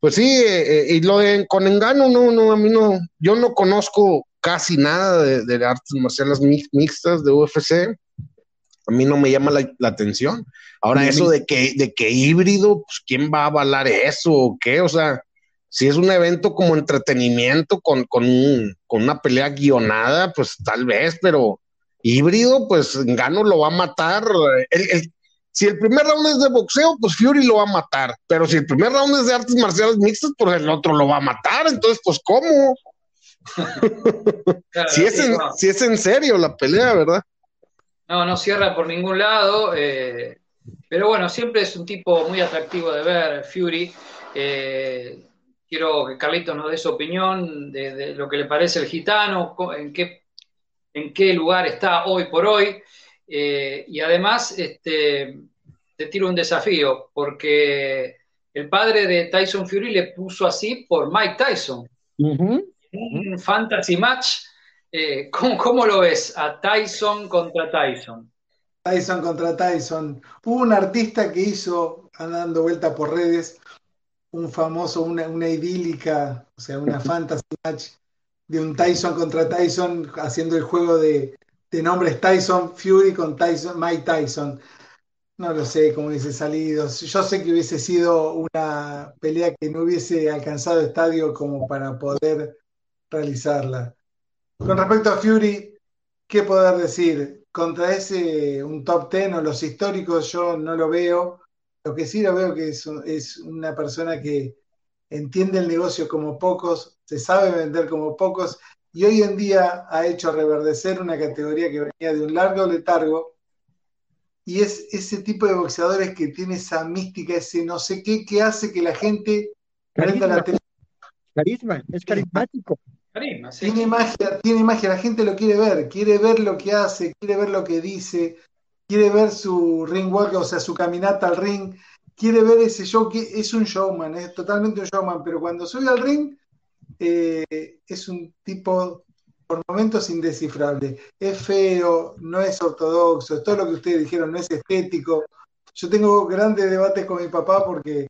pues sí, eh, eh, y lo de con engano, no, no, a mí no, yo no conozco casi nada de, artes marciales mixtas de UFC. A mí no me llama la, atención. Ahora, eso de que, de que híbrido, pues, ¿quién va a avalar eso o qué? O sea, si es un evento como entretenimiento con, con, una pelea guionada, pues tal vez, pero híbrido, pues Gano lo va a matar. si el primer round es de boxeo, pues Fury lo va a matar. Pero si el primer round es de artes marciales mixtas, pues el otro lo va a matar. Entonces, pues, ¿cómo? Si, es en, si es en serio la pelea, ¿verdad? No, no cierra por ningún lado. Eh, pero bueno, siempre es un tipo muy atractivo de ver, Fury. Eh, quiero que Carlitos nos dé su opinión de, lo que le parece el gitano, en qué, en qué lugar está hoy por hoy. Eh, y además, este, te tiro un desafío, porque el padre de Tyson Fury le puso así por Mike Tyson un fantasy match, eh, ¿cómo, lo ves a Tyson contra Tyson? Tyson contra Tyson. Hubo un artista que hizo, andando vuelta por redes, un famoso, una, idílica, o sea, una fantasy match de un Tyson contra Tyson haciendo el juego de, de nombres Tyson Fury con Tyson, Mike Tyson. No lo sé cómo hubiese salido. Yo sé que hubiese sido una pelea que no hubiese alcanzado estadio como para poder realizarla. Con respecto a Fury, ¿qué poder decir? Contra ese, un top ten o los históricos, yo no lo veo. Lo que sí lo veo que es, una persona que entiende el negocio como pocos, se sabe vender como pocos y hoy en día ha hecho reverdecer una categoría que venía de un largo letargo y es ese tipo de boxeadores que tiene esa mística, ese no sé qué, que hace que la gente prenda la Carisma, es carismático. Tiene magia, tiene magia, la gente lo quiere ver, quiere ver lo que hace, quiere ver lo que dice, quiere ver su ring walk, o sea, su caminata al ring, quiere ver ese show, que es un showman, es totalmente un showman, pero cuando sube al ring eh, es un tipo por momentos indescifrable. Es feo, no es ortodoxo, todo lo que ustedes dijeron no es estético. Yo tengo grandes debates con mi papá porque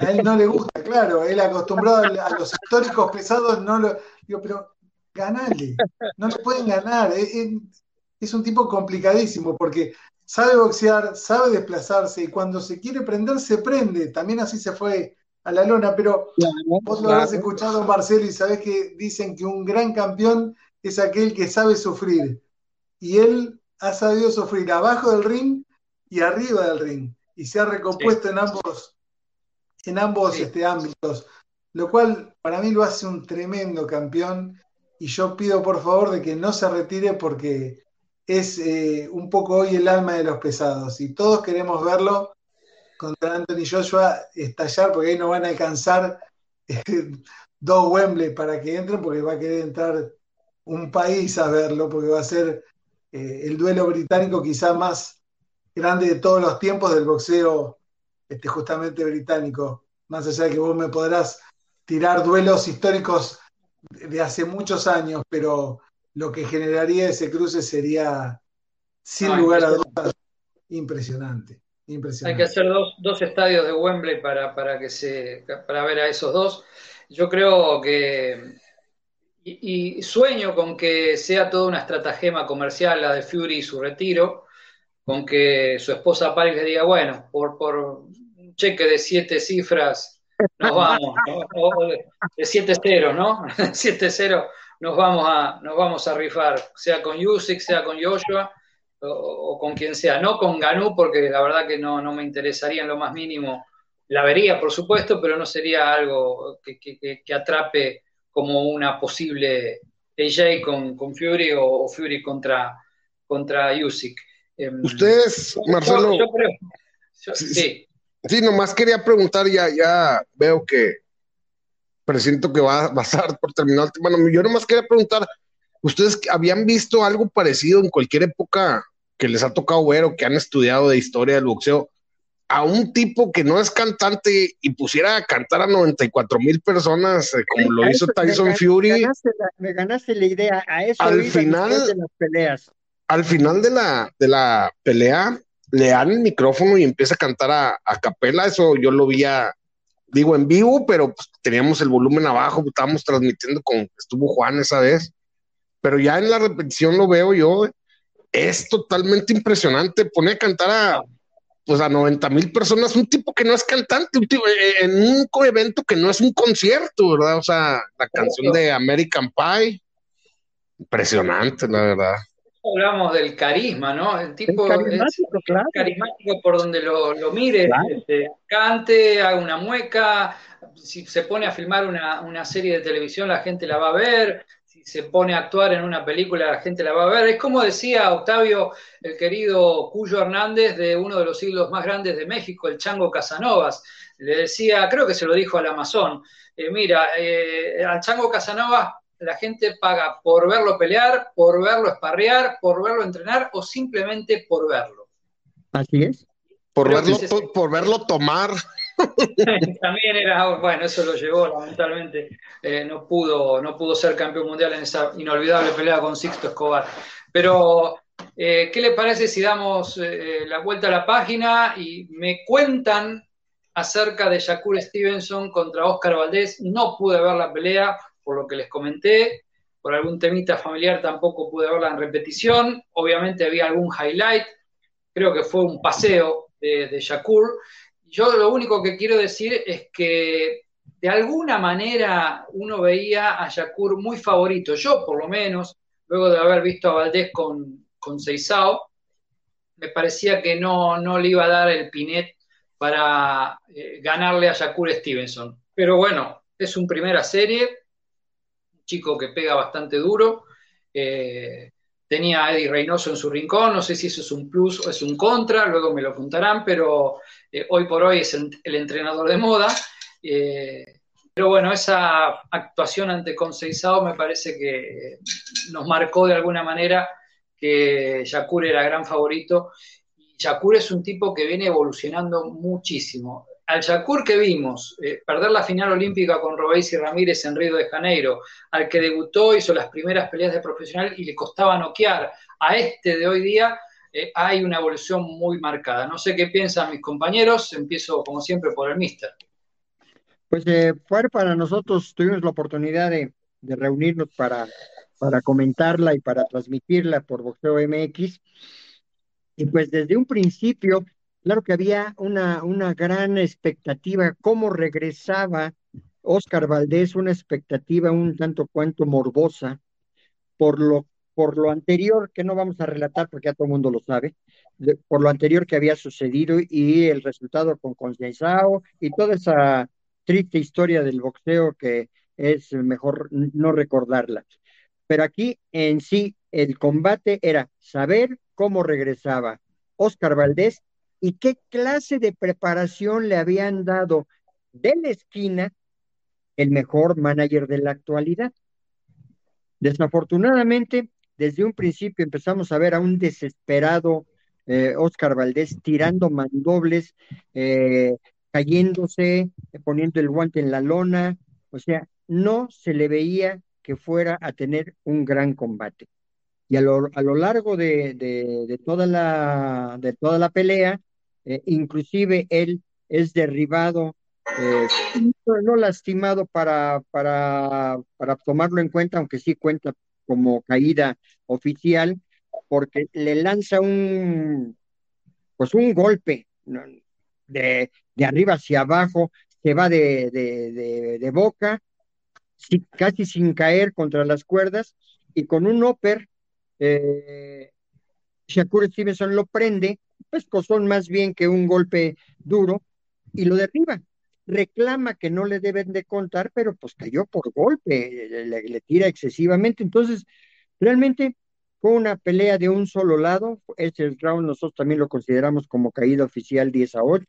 a él no le gusta, claro, él acostumbrado a los históricos pesados, no lo, Digo, pero ganale, no le pueden ganar. Es, un tipo complicadísimo porque sabe boxear, sabe desplazarse y cuando se quiere prender, se prende. También así se fue a la lona, pero vos lo has escuchado, Marcelo, y sabés que dicen que un gran campeón es aquel que sabe sufrir. Y él ha sabido sufrir abajo del ring y arriba del ring. Y se ha recompuesto en ambos, en ambos este, ámbitos lo cual para mí lo hace un tremendo campeón y yo pido por favor de que no se retire porque es eh, un poco hoy el alma de los pesados y todos queremos verlo contra Anthony Joshua estallar porque ahí no van a alcanzar eh, dos Wembley para que entren porque va a querer entrar un país a verlo porque va a ser eh, el duelo británico quizá más grande de todos los tiempos del boxeo este, justamente británico. Más allá de que vos me podrás tirar duelos históricos de hace muchos años, pero lo que generaría ese cruce sería, sin lugar a dudas, impresionante, Hay que hacer dos, estadios de Wembley para, para, que se, para ver a esos dos. Yo creo que, y, sueño con que sea toda una estratagema comercial la de Fury y su retiro, con que su esposa Paris le diga, bueno, por, por cheque de siete cifras nos vamos, de 7-0, ¿no? 7-0 nos vamos a nos vamos a rifar, sea con Yusik, sea con Joshua o, con quien sea, no con Ganú, porque la verdad que no, me interesaría en lo más mínimo. La vería, por supuesto, pero no sería algo que, atrape como una posible AJ con, con Fury o, Fury contra, contra Usyk. Em, Ustedes, Marcelo. sí. sí. Nomás quería preguntar, ya, ya veo que presiento que va, a estar por terminar el tema. Bueno, yo nomás quería preguntar, ¿ustedes habían visto algo parecido en cualquier época que les ha tocado ver o que han estudiado de historia del boxeo? a un tipo que no es cantante y pusiera a cantar a 94 mil personas eh, como lo hizo Tyson Fury. Me ganaste, la, idea. A eso al final de las peleas. Al final de la, de la pelea, le dan el micrófono y empieza a cantar a, capela. Eso yo lo vi digo, en vivo, pero pues, teníamos el volumen abajo, estábamos transmitiendo con, estuvo Juan esa vez. Pero ya en la repetición lo veo yo. Es totalmente impresionante. Pone a cantar a pues a 90 mil personas, un tipo que no es cantante, un tipo, eh, en un evento que no es un concierto, ¿verdad? O sea, la canción de American Pie, impresionante, la verdad. Hablamos del carisma, ¿no? El tipo carismático, es carismático por donde lo, lo mire, este, cante, haga una mueca, si se pone a filmar una, una serie de televisión la gente la va a ver, se pone a actuar en una película, la gente la va a ver. Es como decía Octavio, el querido Cuyo Hernández, de uno de los siglos más grandes de México, el Chango Casanovas. Le decía, creo que se lo dijo al Amazon, eh, mira, eh, al Chango Casanovas la gente paga por verlo pelear, por verlo esparrear, por verlo entrenar o simplemente por verlo. Así es. Por, verlo, por verlo tomar. También era, bueno, eso lo llevó, lamentablemente, eh, no, pudo, no pudo ser campeón mundial en esa inolvidable pelea con Sixto Escobar. Pero, eh, ¿qué le parece si damos eh, la vuelta a la página y me cuentan acerca de Shakur Stevenson contra Oscar Valdés? No pude ver la pelea, por lo que les comenté, por algún temita familiar tampoco pude verla en repetición, obviamente había algún highlight, creo que fue un paseo de, de Shakur, yo lo único que quiero decir es que de alguna manera uno veía a Yakur muy favorito, yo por lo menos, luego de haber visto a Valdés con, con Seisao, me parecía que no, no le iba a dar el pinet para eh, ganarle a Yakur Stevenson. Pero bueno, es un primera serie, chico que pega bastante duro. Eh, tenía a Eddie Reynoso en su rincón, no sé si eso es un plus o es un contra, luego me lo apuntarán, pero eh, hoy por hoy es el, entrenador de moda. Eh, pero bueno, esa actuación ante Conceizao me parece que nos marcó de alguna manera que Yakur era gran favorito. Yakur es un tipo que viene evolucionando muchísimo al Shakur que vimos eh, perder la final olímpica con Robéis y Ramírez en Río de Janeiro, al que debutó, hizo las primeras peleas de profesional y le costaba noquear, a este de hoy día eh, hay una evolución muy marcada. No sé qué piensan mis compañeros, empiezo como siempre por el Mister. Pues eh, fue para nosotros, tuvimos la oportunidad de, reunirnos para, para comentarla y para transmitirla por Boxeo MX. Y pues desde un principio Claro que había una, una gran expectativa, cómo regresaba Oscar Valdés, una expectativa un tanto cuanto morbosa por lo, por lo anterior, que no vamos a relatar porque ya todo el mundo lo sabe, por lo anterior que había sucedido y el resultado con Conceição y toda esa triste historia del boxeo que es mejor no recordarla. Pero aquí en sí el combate era saber cómo regresaba Oscar Valdés y qué clase de preparación le habían dado de la esquina el mejor manager de la actualidad. Desafortunadamente, desde un principio empezamos a ver a un desesperado eh, Oscar Valdés tirando mandobles, eh, cayéndose, poniendo el guante en la lona, o sea, no se le veía que fuera a tener un gran combate. Y a lo, a lo largo de, de, toda la, de toda la pelea, eh, inclusive él es derribado, eh, no lastimado para, para, para tomarlo en cuenta, aunque sí cuenta como caída oficial, porque le lanza un, pues un golpe de, de arriba hacia abajo, se va de, de, de boca, casi sin caer contra las cuerdas, y con un upper, eh, Shakur Stevenson lo prende, pues cosón más bien que un golpe duro, y lo derriba. reclama que no le deben de contar, pero pues cayó por golpe, le, tira excesivamente. Entonces, realmente fue una pelea de un solo lado. Ese round nosotros también lo consideramos como caída oficial 10 a 8,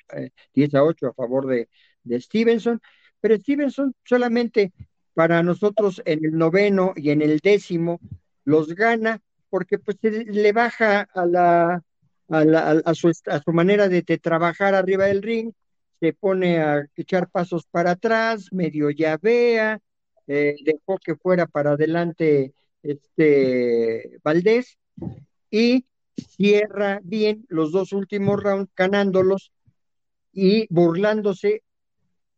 10 eh, a 8 a favor de, de Stevenson, pero Stevenson solamente para nosotros en el noveno y en el décimo los gana porque pues le baja a la a, su, manera de, trabajar arriba del ring, se pone a echar pasos para atrás, medio llavea, eh, dejó que fuera para adelante este Valdés y cierra bien los dos últimos rounds ganándolos y burlándose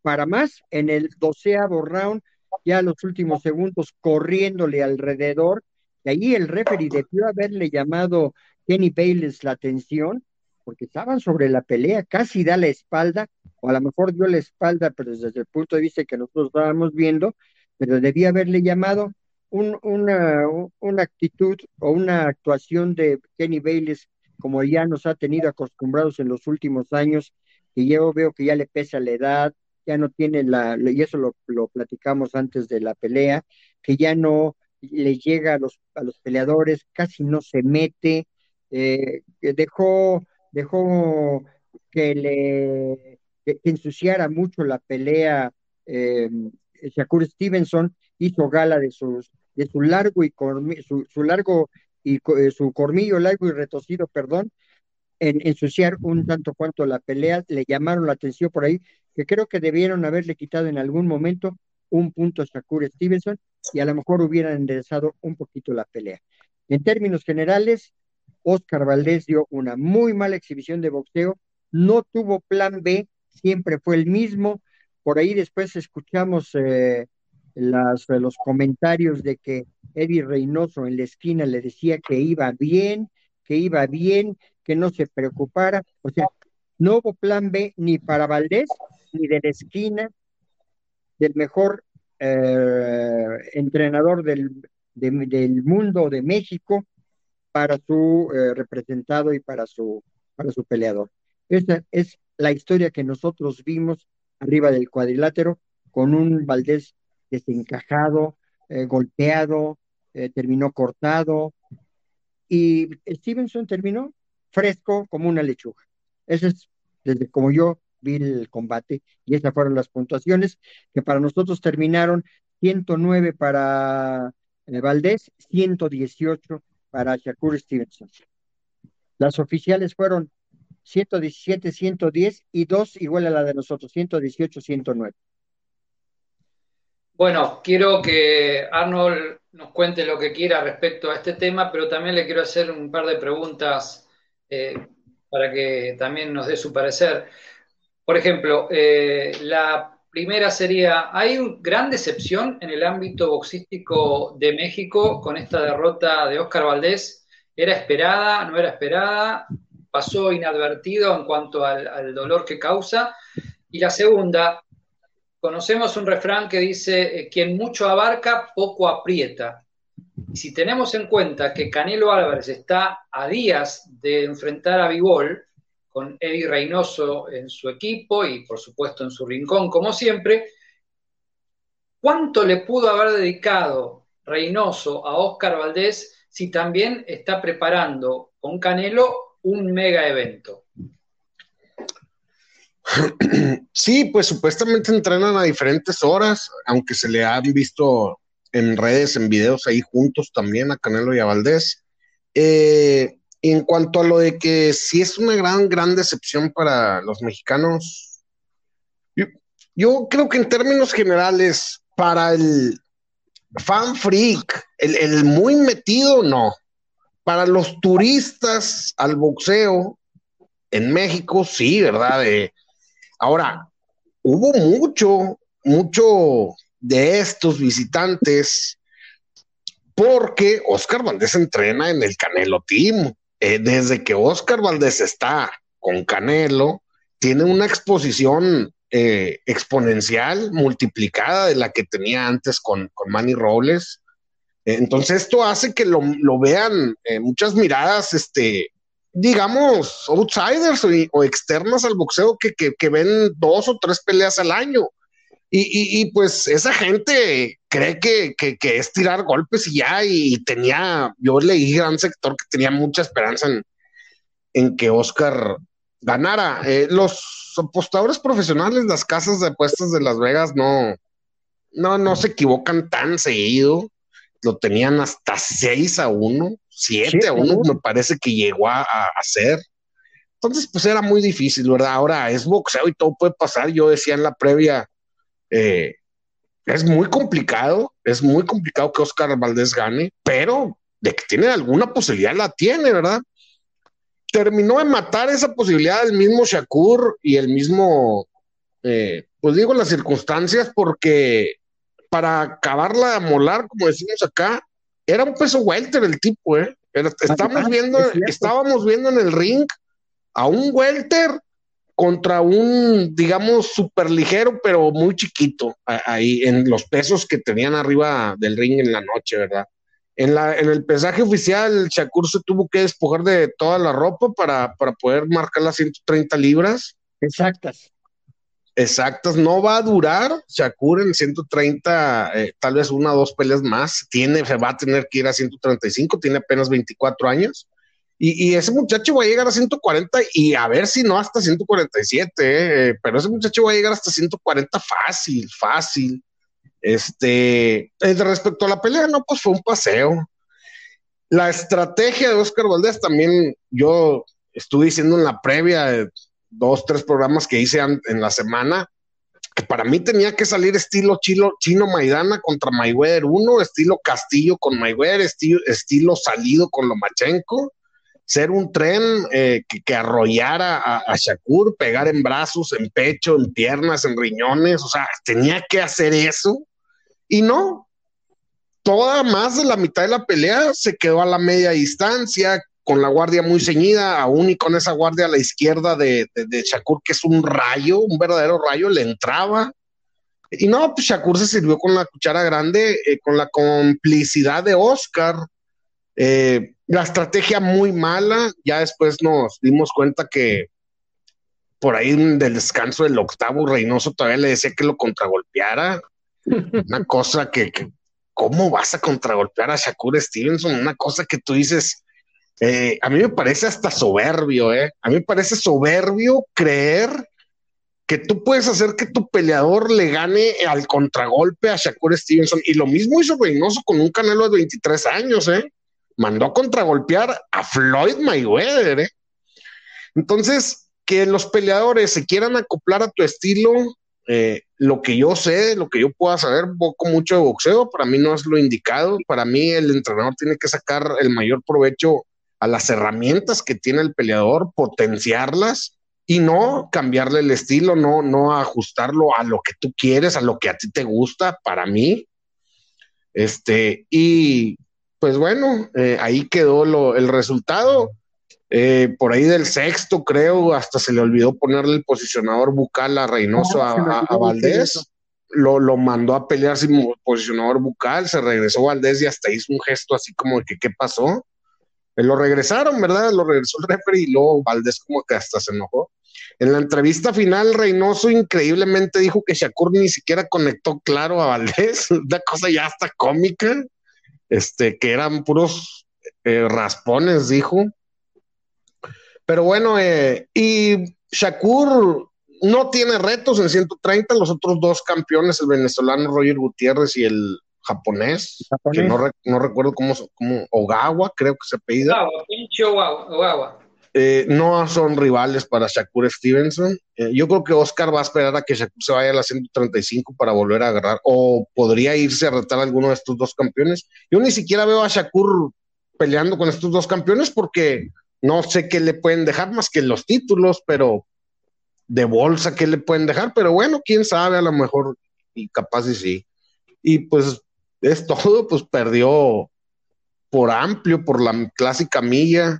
para más en el doceavo round, ya los últimos segundos corriéndole alrededor, y ahí el referee debió haberle llamado Kenny Bayless la atención, porque estaban sobre la pelea, casi da la espalda, o a lo mejor dio la espalda, pero desde el punto de vista que nosotros estábamos viendo, pero debía haberle llamado una, una actitud o una actuación de Kenny Bayless como ya nos ha tenido acostumbrados en los últimos años, que yo veo que ya le pesa la edad, ya no tiene la, y eso lo, lo platicamos antes de la pelea, que ya no le llega a los, a los peleadores, casi no se mete, eh, dejó, dejó que le ensuciara mucho la pelea. Eh, Shakur Stevenson hizo gala de sus de su largo y su, su, largo y eh, su cormillo largo y retorcido, perdón, en ensuciar un tanto cuanto la pelea, le llamaron la atención por ahí, que creo que debieron haberle quitado en algún momento un punto a Shakur Stevenson y a lo mejor hubieran enderezado un poquito la pelea. En términos generales, Oscar Valdés dio una muy mala exhibición de boxeo, no tuvo plan B, siempre fue el mismo. Por ahí después escuchamos eh, las, los comentarios de que Eddie Reynoso en la esquina le decía que iba bien, que iba bien, que no se preocupara. O sea, no hubo plan B ni para Valdés, ni de la esquina, del mejor eh, entrenador del, del mundo de México, para su eh, representado y para su, para su peleador. Esa es la historia que nosotros vimos arriba del cuadrilátero con un Valdés desencajado, eh, golpeado, eh, terminó cortado y Stevenson terminó fresco como una lechuga. Ese es desde como yo vi el combate y esas fueron las puntuaciones que para nosotros terminaron 109 para Valdés, 118 para Shakur Stevenson. Las oficiales fueron 117, 110 y dos igual a la de nosotros, 118, 109. Bueno, quiero que Arnold nos cuente lo que quiera respecto a este tema, pero también le quiero hacer un par de preguntas eh, para que también nos dé su parecer. Por ejemplo, eh, la primera sería, ¿hay una gran decepción en el ámbito boxístico de México con esta derrota de Oscar Valdés? ¿Era esperada? ¿No era esperada? ¿Pasó inadvertido en cuanto al, dolor que causa? Y la segunda, conocemos un refrán que dice, eh, quien mucho abarca, poco aprieta. Y si tenemos en cuenta que Canelo Álvarez está a días de enfrentar a Vivol, con Eddie Reynoso en su equipo y por supuesto en su rincón, como siempre. ¿Cuánto le pudo haber dedicado Reynoso a Oscar Valdés si también está preparando con Canelo un mega evento? Sí, pues supuestamente entrenan a diferentes horas, aunque se le han visto en redes, en videos ahí juntos también a Canelo y a Valdés. Eh, en cuanto a lo de que si es una gran, gran decepción para los mexicanos, yo, creo que en términos generales, para el fan freak, el, muy metido, no. Para los turistas al boxeo en México, sí, ¿verdad? ahora, hubo mucho, mucho de estos visitantes porque Oscar Valdés entrena en el Canelo Team. Eh, desde que Oscar Valdés está con Canelo, tiene una exposición eh, exponencial, multiplicada de la que tenía antes con, Manny Robles. entonces esto hace que lo, vean muchas miradas este, digamos, outsiders o, externas al boxeo que, que, ven dos o tres peleas al año. Y, y, pues esa gente cree que, que, es tirar golpes y ya, y tenía, yo leí gran sector que tenía mucha esperanza en, en que Oscar ganara. Eh, los apostadores profesionales, las casas de apuestas de Las Vegas no, no, no se equivocan tan seguido. Lo tenían hasta 6 a 1, 7 a 1, me parece que llegó a, hacer. Entonces, pues era muy difícil, ¿verdad? Ahora es boxeo y todo puede pasar. Yo decía en la previa, eh, es muy complicado, es muy complicado que Oscar Valdés gane, pero de que tiene alguna posibilidad la tiene, ¿verdad? terminó de matar esa posibilidad el mismo Shakur y el mismo, eh, pues digo, las circunstancias, porque para acabarla de molar, como decimos acá, era un peso welter el tipo, ¿eh? estábamos, viendo, estábamos viendo en el ring a un welter contra un, digamos, súper ligero, pero muy chiquito, ahí en los pesos que tenían arriba del ring en la noche, ¿verdad? En, la, en el pesaje oficial, Shakur se tuvo que despojar de toda la ropa para, poder marcar las 130 libras. Exactas. Exactas. No va a durar Shakur en 130, eh, tal vez una o dos peleas más. Tiene, se va a tener que ir a 135, tiene apenas 24 años. Y, ese muchacho va a llegar a 140 y a ver si no hasta 147, eh, pero ese muchacho va a llegar hasta 140 fácil, fácil. Este, eh, respecto a la pelea, no, pues fue un paseo. La estrategia de Oscar Valdés también, yo estuve diciendo en la previa, dos, tres programas que hice en la semana, que para mí tenía que salir estilo chino Maidana contra Mayweather 1, estilo Castillo con Mayweather, estilo, estilo salido con Lomachenko, ser un tren eh, que, arrollara a, Shakur, pegar en brazos, en pecho, en piernas, en riñones, o sea, tenía que hacer eso y no, toda más de la mitad de la pelea se quedó a la media distancia, con la guardia muy ceñida, aún y con esa guardia a la izquierda de, de, Shakur, que es un rayo, un verdadero rayo, le entraba. Y no, pues Shakur se sirvió con la cuchara grande, eh, con la complicidad de Oscar. Eh, la estrategia muy mala, ya después nos dimos cuenta que por ahí del descanso del octavo Reynoso todavía le decía que lo contragolpeara. Una cosa que, ¿cómo vas a contragolpear a Shakur Stevenson? Una cosa que tú dices, eh, a mí me parece hasta soberbio, ¿eh? A mí me parece soberbio creer que tú puedes hacer que tu peleador le gane al contragolpe a Shakur Stevenson. Y lo mismo hizo Reynoso con un canelo de 23 años, ¿eh? Mandó a contragolpear a Floyd Mayweather, ¿eh? Entonces, que los peleadores se quieran acoplar a tu estilo, eh, lo que yo sé, lo que yo pueda saber, poco mucho de boxeo, para mí no es lo indicado. Para mí el entrenador tiene que sacar el mayor provecho a las herramientas que tiene el peleador, potenciarlas y no cambiarle el estilo, no, no ajustarlo a lo que tú quieres, a lo que a ti te gusta, para mí. Este, y pues bueno, eh, ahí quedó lo, el resultado. Eh, por ahí del sexto, creo, hasta se le olvidó ponerle el posicionador bucal a Reynoso a, Valdés. Lo, lo, mandó a pelear sin posicionador bucal, se regresó Valdés y hasta hizo un gesto así como de que qué pasó. Eh, lo regresaron, ¿verdad? Lo regresó el referee y luego Valdés como que hasta se enojó. En la entrevista final, Reynoso increíblemente dijo que Shakur ni siquiera conectó claro a Valdés, una cosa ya hasta cómica, este, que eran puros eh, raspones, dijo. Pero bueno, eh, y Shakur no tiene retos en 130, los otros dos campeones, el venezolano Roger Gutiérrez y el japonés, que no, recuerdo cómo, cómo, Ogawa, creo que se apellida. Ogawa, eh, no son rivales para Shakur Stevenson. Eh, yo creo que Oscar va a esperar a que Shakur se vaya a la 135 para volver a agarrar, o podría irse a retar a alguno de estos dos campeones. Yo ni siquiera veo a Shakur peleando con estos dos campeones porque no sé qué le pueden dejar más que los títulos, pero de bolsa qué le pueden dejar, pero bueno, quién sabe, a lo mejor y capaz y sí. Y pues es todo, pues perdió por amplio, por la clásica milla.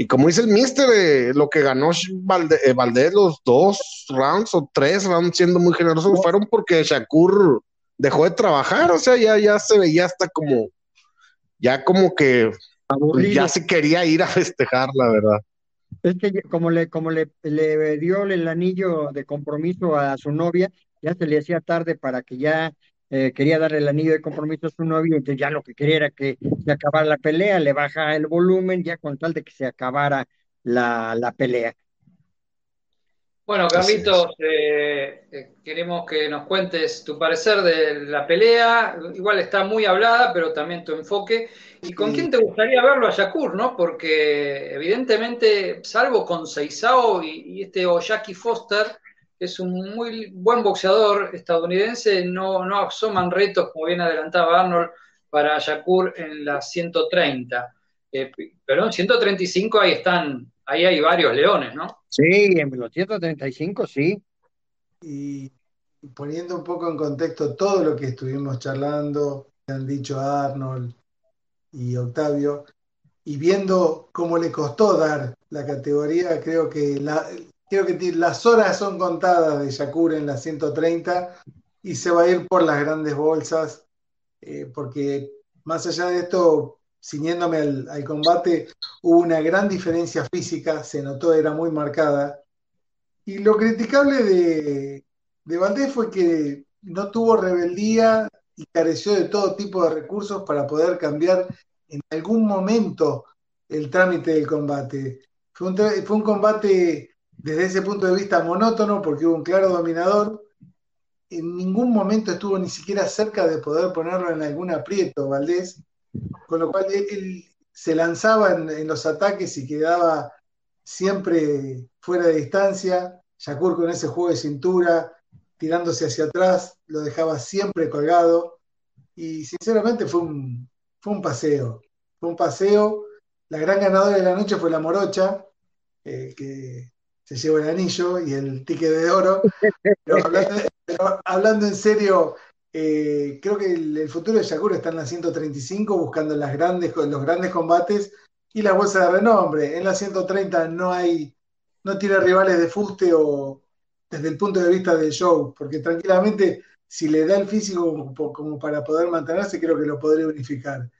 Y como dice el mister, eh, lo que ganó eh, Valdés, los dos rounds o tres rounds, siendo muy generosos, fueron porque Shakur dejó de trabajar, o sea, ya, ya se veía hasta como, ya como que ya se quería ir a festejar, la verdad. Es que como le, como le, le dio el anillo de compromiso a su novia, ya se le hacía tarde para que ya eh, quería darle el anillo de compromiso a su novia, entonces ya lo que quería era que se acabara la pelea, le baja el volumen ya con tal de que se acabara la, la pelea. Bueno, Carlitos, eh, eh, queremos que nos cuentes tu parecer de la pelea. Igual está muy hablada, pero también tu enfoque. ¿Y con quién te gustaría verlo a Yakur, no? Porque evidentemente, salvo con Seisao y, este Oyaki Foster, es un muy buen boxeador estadounidense, no, no asoman retos, como bien adelantaba Arnold, para Yakur en las 130. Eh, pero en 135 ahí están, ahí hay varios leones, ¿no? Sí, en los 135 sí. Y poniendo un poco en contexto todo lo que estuvimos charlando, que han dicho Arnold y Octavio, y viendo cómo le costó dar la categoría, creo que, la, creo que las horas son contadas de Yakur en la 130 y se va a ir por las grandes bolsas, eh, porque más allá de esto, ciñéndome al, combate, hubo una gran diferencia física, se notó, era muy marcada. Y lo criticable de, de Valdés fue que no tuvo rebeldía y careció de todo tipo de recursos para poder cambiar en algún momento el trámite del combate. Fue un, fue un combate desde ese punto de vista monótono porque hubo un claro dominador. En ningún momento estuvo ni siquiera cerca de poder ponerlo en algún aprieto, Valdés con lo cual él, se lanzaba en, los ataques y quedaba siempre fuera de distancia. Shakur con ese juego de cintura, tirándose hacia atrás, lo dejaba siempre colgado. Y sinceramente fue un, fue un paseo. Fue un paseo. La gran ganadora de la noche fue la Morocha, eh, que se llevó el anillo y el ticket de oro. pero hablando en serio, eh, creo que el, futuro de Shakur está en la 135 buscando las grandes, los grandes combates y la bolsa de renombre. En la 130 no hay, no tiene rivales de fuste o desde el punto de vista del show, porque tranquilamente si le da el físico como, para poder mantenerse, creo que lo podría unificar.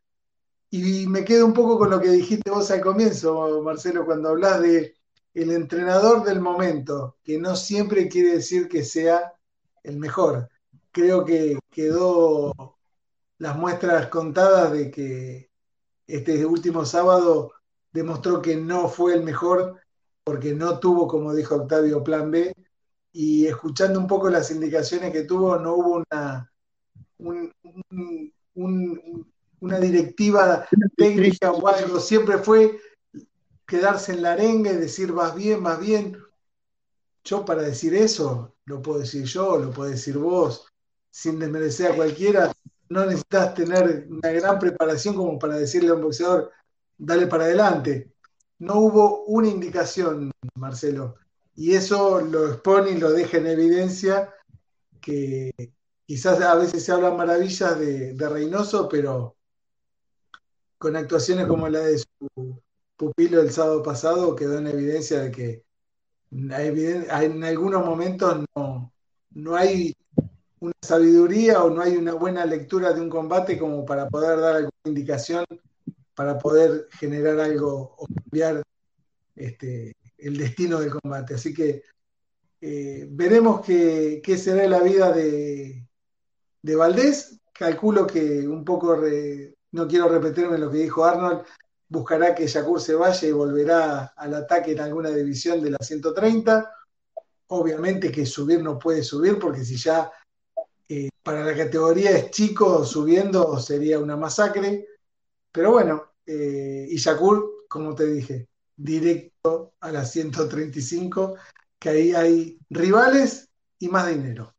Y me quedo un poco con lo que dijiste vos al comienzo, Marcelo, cuando hablas de el entrenador del momento, que no siempre quiere decir que sea el mejor creo que quedó las muestras contadas de que este último sábado demostró que no fue el mejor porque no tuvo, como dijo Octavio, plan B. Y escuchando un poco las indicaciones que tuvo, no hubo una, una directiva técnica o algo. Siempre fue quedarse en la arenga y decir, vas bien, vas bien. Yo para decir eso, lo puedo decir yo, lo puedo decir vos, sin desmerecer a cualquiera, no necesitas tener una gran preparación como para decirle a un boxeador, dale para adelante. No hubo una indicación, Marcelo, y eso lo expone y lo deja en evidencia que quizás a veces se hablan maravillas de, Reynoso, pero con actuaciones como la de su pupilo el sábado pasado quedó en evidencia de que en algunos momentos no, no hay una sabiduría o no hay una buena lectura de un combate como para poder dar alguna indicación, para poder generar algo o cambiar este, el destino del combate. Así que eh, veremos qué, será la vida de, de, Valdés. Calculo que un poco, no quiero repetirme lo que dijo Arnold, buscará que Yakur se vaya y volverá al ataque en alguna división de la 130. Obviamente que subir no puede subir porque si ya eh, para la categoría es chico, subiendo sería una masacre. Pero bueno, eh, y Shakur, como te dije, directo a la 135, que ahí hay rivales y más dinero.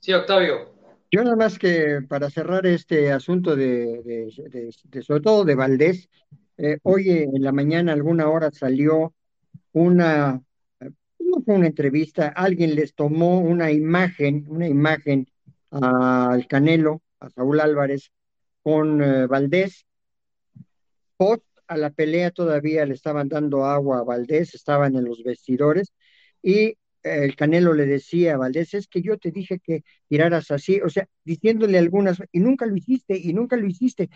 Sí, Octavio. Yo nada más que para cerrar este asunto de, sobre todo de Valdés, eh, hoy en la mañana, alguna hora salió una no fue una entrevista, alguien les tomó una imagen, una imagen al Canelo, a Saúl Álvarez, con eh, Valdés. Post a la pelea todavía le estaban dando agua a Valdés, estaban en los vestidores, y eh, el Canelo le decía a Valdés, es que yo te dije que tiraras así, o sea, diciéndole algunas, y nunca lo hiciste, y nunca lo hiciste.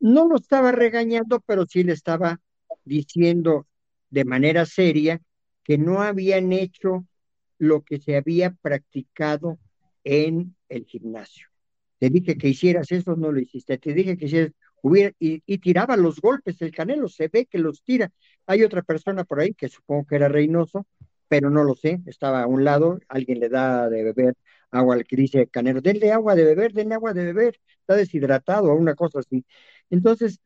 No lo estaba regañando, pero sí le estaba diciendo de manera seria que no habían hecho lo que se había practicado en el gimnasio. Te dije que hicieras eso, no lo hiciste. Te dije que hicieras, hubiera, y, y tiraba los golpes, el Canelo se ve que los tira. Hay otra persona por ahí que supongo que era Reynoso, pero no lo sé, estaba a un lado, alguien le da de beber agua al que dice Canelo, denle agua de beber, denle agua de beber, está deshidratado o una cosa así. Entonces,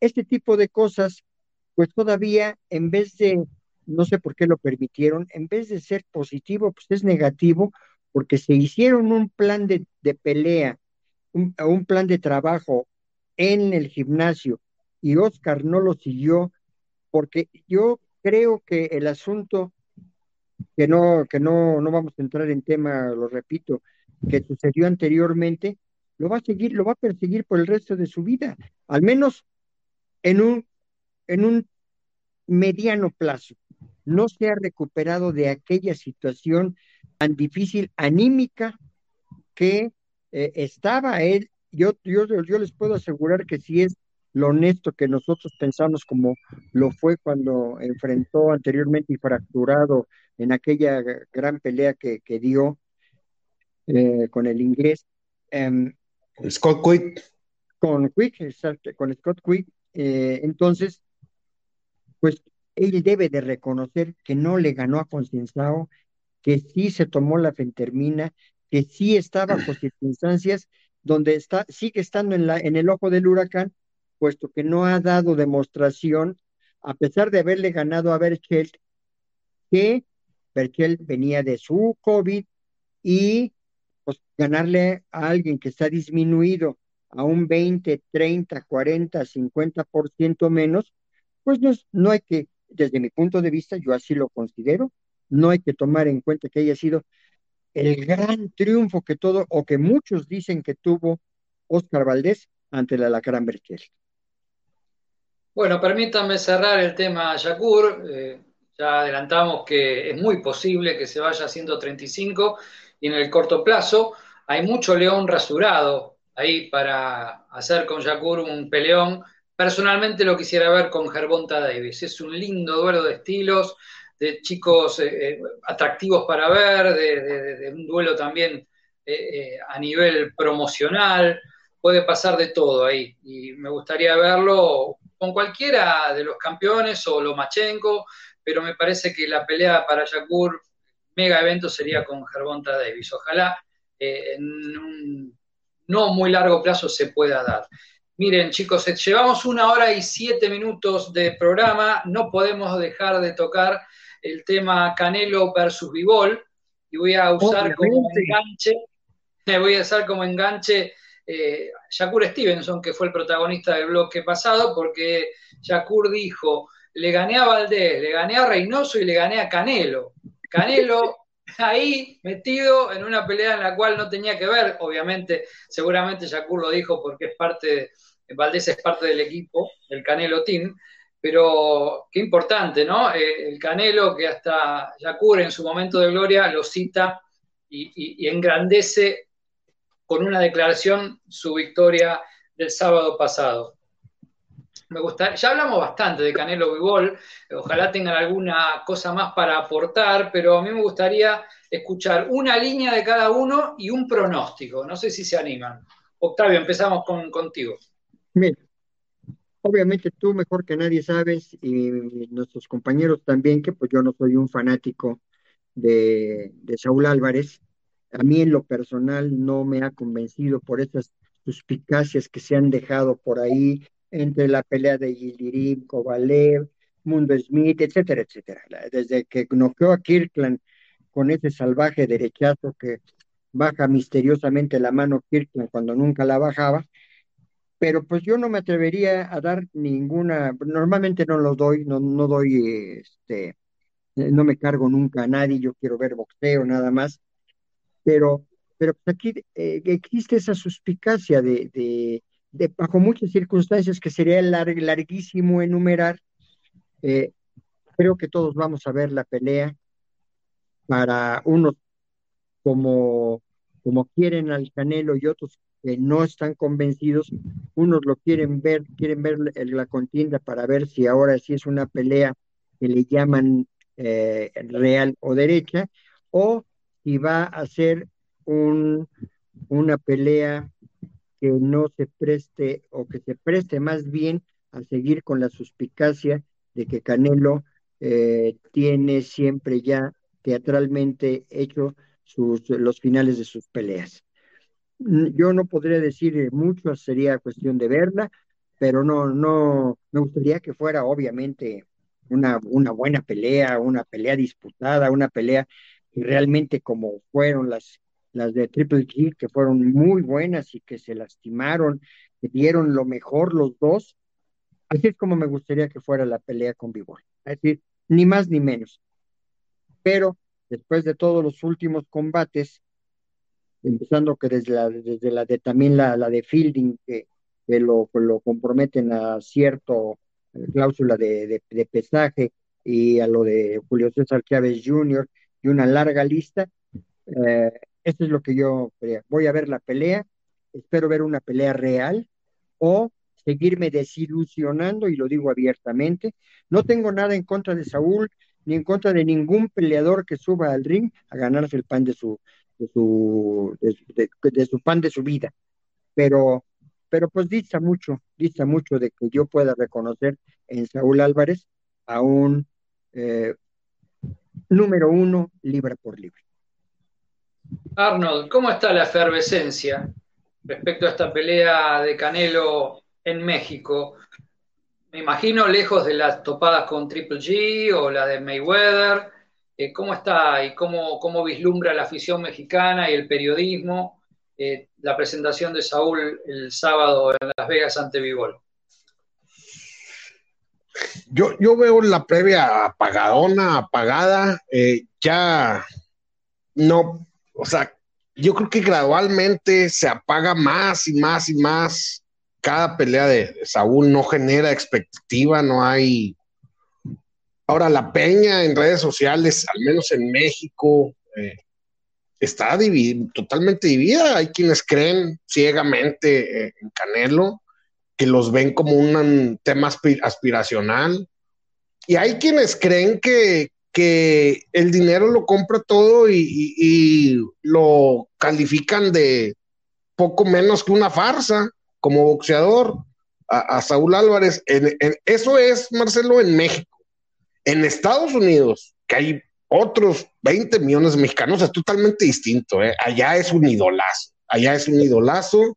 este tipo de cosas, pues todavía en vez de, no sé por qué lo permitieron, en vez de ser positivo, pues es negativo, porque se hicieron un plan de, pelea, un, un plan de trabajo en el gimnasio y Oscar no lo siguió, porque yo creo que el asunto que no, que no, no vamos a entrar en tema, lo repito, que sucedió anteriormente, lo va a seguir, lo va a perseguir por el resto de su vida, al menos en un, en un mediano plazo. No se ha recuperado de aquella situación tan difícil anímica que eh, estaba él. Yo, yo, yo les puedo asegurar que si es lo honesto que nosotros pensamos como lo fue cuando enfrentó anteriormente y fracturado en aquella gran pelea que, dio eh, con el inglés. Em, Scott Quick. Con Quick, exacto, con Scott Quick. Eh, entonces, pues él debe de reconocer que no le ganó a Concienciao, que sí se tomó la fentermina, que sí está bajo circunstancias donde está, sigue estando en, la, en el ojo del huracán, puesto que no ha dado demostración, a pesar de haberle ganado a Berchelt, que Berchelt venía de su COVID y pues, ganarle a alguien que está disminuido a un 20, 30, 40, 50% menos, pues no, no hay que, desde mi punto de vista, yo así lo considero, no hay que tomar en cuenta que haya sido el gran triunfo que todo, o que muchos dicen que tuvo Oscar Valdés ante la Lacrán Berchelt. Bueno, permítanme cerrar el tema Yakur. Eh, ya adelantamos que es muy posible que se vaya a 135 y en el corto plazo hay mucho león rasurado ahí para hacer con Yakur un peleón. Personalmente lo quisiera ver con Gervonta Davis. Es un lindo duelo de estilos, de chicos eh, eh, atractivos para ver, de, un duelo también a nivel promocional. Puede pasar de todo ahí y me gustaría verlo con cualquiera de los campeones o Lomachenko, pero me parece que la pelea para Yakur, mega evento, sería con Gervonta Davis. Ojalá eh, en un no muy largo plazo se pueda dar. Miren, chicos, eh, llevamos una hora y siete minutos de programa, no podemos dejar de tocar el tema Canelo versus Vivol, y voy a usar como enganche, voy a usar como enganche eh, Shakur Stevenson, que fue el protagonista del bloque pasado, porque Shakur dijo, le gané a Valdés, le gané a Reynoso y le gané a Canelo. Canelo ahí metido en una pelea en la cual no tenía que ver, obviamente, seguramente Shakur lo dijo porque es parte, Valdés es parte del equipo, del Canelo Team, pero qué importante, ¿no? Eh, el Canelo que hasta Shakur en su momento de gloria lo cita y engrandece con una declaración su victoria del sábado pasado. Me gusta, ya hablamos bastante de Canelo Bibol, ojalá tengan alguna cosa más para aportar, pero a mí me gustaría escuchar una línea de cada uno y un pronóstico. No sé si se animan. Octavio, empezamos con, contigo. Bien. Obviamente tú mejor que nadie sabes y nuestros compañeros también que pues yo no soy un fanático de, de Saúl Álvarez, a mí en lo personal no me ha convencido por esas suspicacias que se han dejado por ahí entre la pelea de Yildirim, Kovalev, Mundo Smith, etcétera, etcétera. Desde que noqueó a Kirkland con ese salvaje derechazo que baja misteriosamente la mano Kirkland cuando nunca la bajaba, pero pues yo no me atrevería a dar ninguna, normalmente no lo doy, no, no doy, este, no me cargo nunca a nadie, yo quiero ver boxeo nada más, pero, pero pues, aquí eh, existe esa suspicacia de, de, bajo muchas circunstancias que sería larguísimo enumerar, eh, creo que todos vamos a ver la pelea para unos como, como quieren al Canelo y otros que no están convencidos, unos lo quieren ver, quieren ver la contienda para ver si ahora sí es una pelea que le llaman eh, real o derecha, o si va a ser un, una pelea que no se preste o que se preste más bien a seguir con la suspicacia de que Canelo eh, tiene siempre ya teatralmente hecho los finales de sus peleas. Mm, yo no podría decir mucho, sería cuestión de verla, pero no, no, me gustaría que fuera obviamente una, una buena pelea, una pelea disputada, una pelea realmente como fueron las, las de Triple G, que fueron muy buenas y que se lastimaron, que dieron lo mejor los dos. Así es como me gustaría que fuera la pelea con Bivol. Es decir, ni más ni menos. Pero después de todos los últimos combates, empezando que desde la, desde la de también la, la de Fielding, que, que lo, lo, comprometen a cierto eh, cláusula de, de, pesaje y a lo de Julio César Chávez Jr. y una larga lista, eh, esto es lo que yo voy a ver la pelea, espero ver una pelea real o seguirme desilusionando, y lo digo abiertamente. No tengo nada en contra de Saúl, ni en contra de ningún peleador que suba al ring a ganarse el pan de su, de su, de, su pan de su vida. Pero, pero pues dista mucho, dista mucho de que yo pueda reconocer en Saúl Álvarez a un eh, número uno libra por libra. Arnold, ¿cómo está la efervescencia respecto a esta pelea de Canelo en México? Me imagino lejos de las topadas con Triple G o la de Mayweather. Eh, ¿Cómo está y cómo, cómo, vislumbra la afición mexicana y el periodismo eh, la presentación de Saúl el sábado en Las Vegas ante Vivol? Yo, yo veo la previa apagadona, apagada, eh, ya no o sea, yo creo que gradualmente se apaga más y más y más. Cada pelea de, Saúl no genera expectativa, no hay. Ahora, la peña en redes sociales, al menos en México, eh, está totalmente dividida. Hay quienes creen ciegamente eh, en Canelo, que los ven como un tema aspiracional. Y hay quienes creen que, que el dinero lo compra todo y, lo califican de poco menos que una farsa como boxeador a, Saúl Álvarez. Eso es, Marcelo, en México. En Estados Unidos, que hay otros 20 millones de mexicanos, es totalmente distinto. ¿eh? Allá es un idolazo. Allá es un idolazo.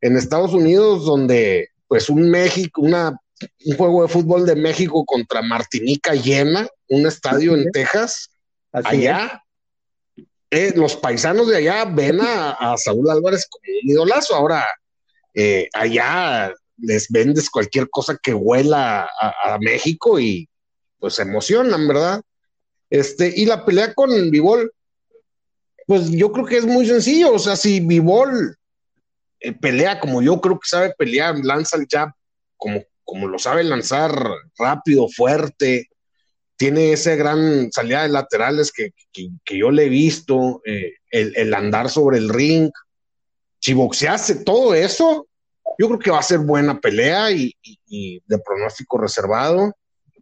En Estados Unidos, donde pues un México, una un juego de fútbol de México contra Martinica llena, un estadio en Texas, allá. Eh, los paisanos de allá ven a, Saúl Álvarez como un idolazo. Ahora, eh, allá les vendes cualquier cosa que huela a, México y pues se emocionan, ¿verdad? Este, y la pelea con Vivol, pues yo creo que es muy sencillo. O sea, si Vivol eh, pelea como yo creo que sabe pelear, lanza el jab como como lo sabe lanzar rápido, fuerte, tiene esa gran salida de laterales que, yo le he visto, eh, el, andar sobre el ring. Si boxease todo eso, yo creo que va a ser buena pelea y, de pronóstico reservado.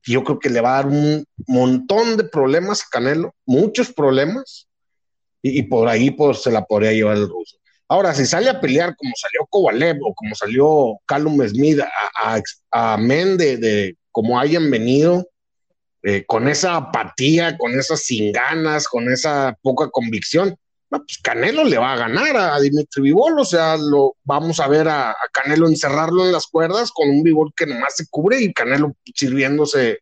Yo creo que le va a dar un montón de problemas a Canelo, muchos problemas, y, por ahí pues, se la podría llevar el ruso. Ahora, si sale a pelear como salió Kovalev o como salió Callum Smith a, a, de, como hayan venido, eh, con esa apatía, con esas sin ganas, con esa poca convicción, pues Canelo le va a ganar a, Dimitri Vivol, o sea, lo vamos a ver a, Canelo encerrarlo en las cuerdas con un Vivol que nomás se cubre y Canelo sirviéndose,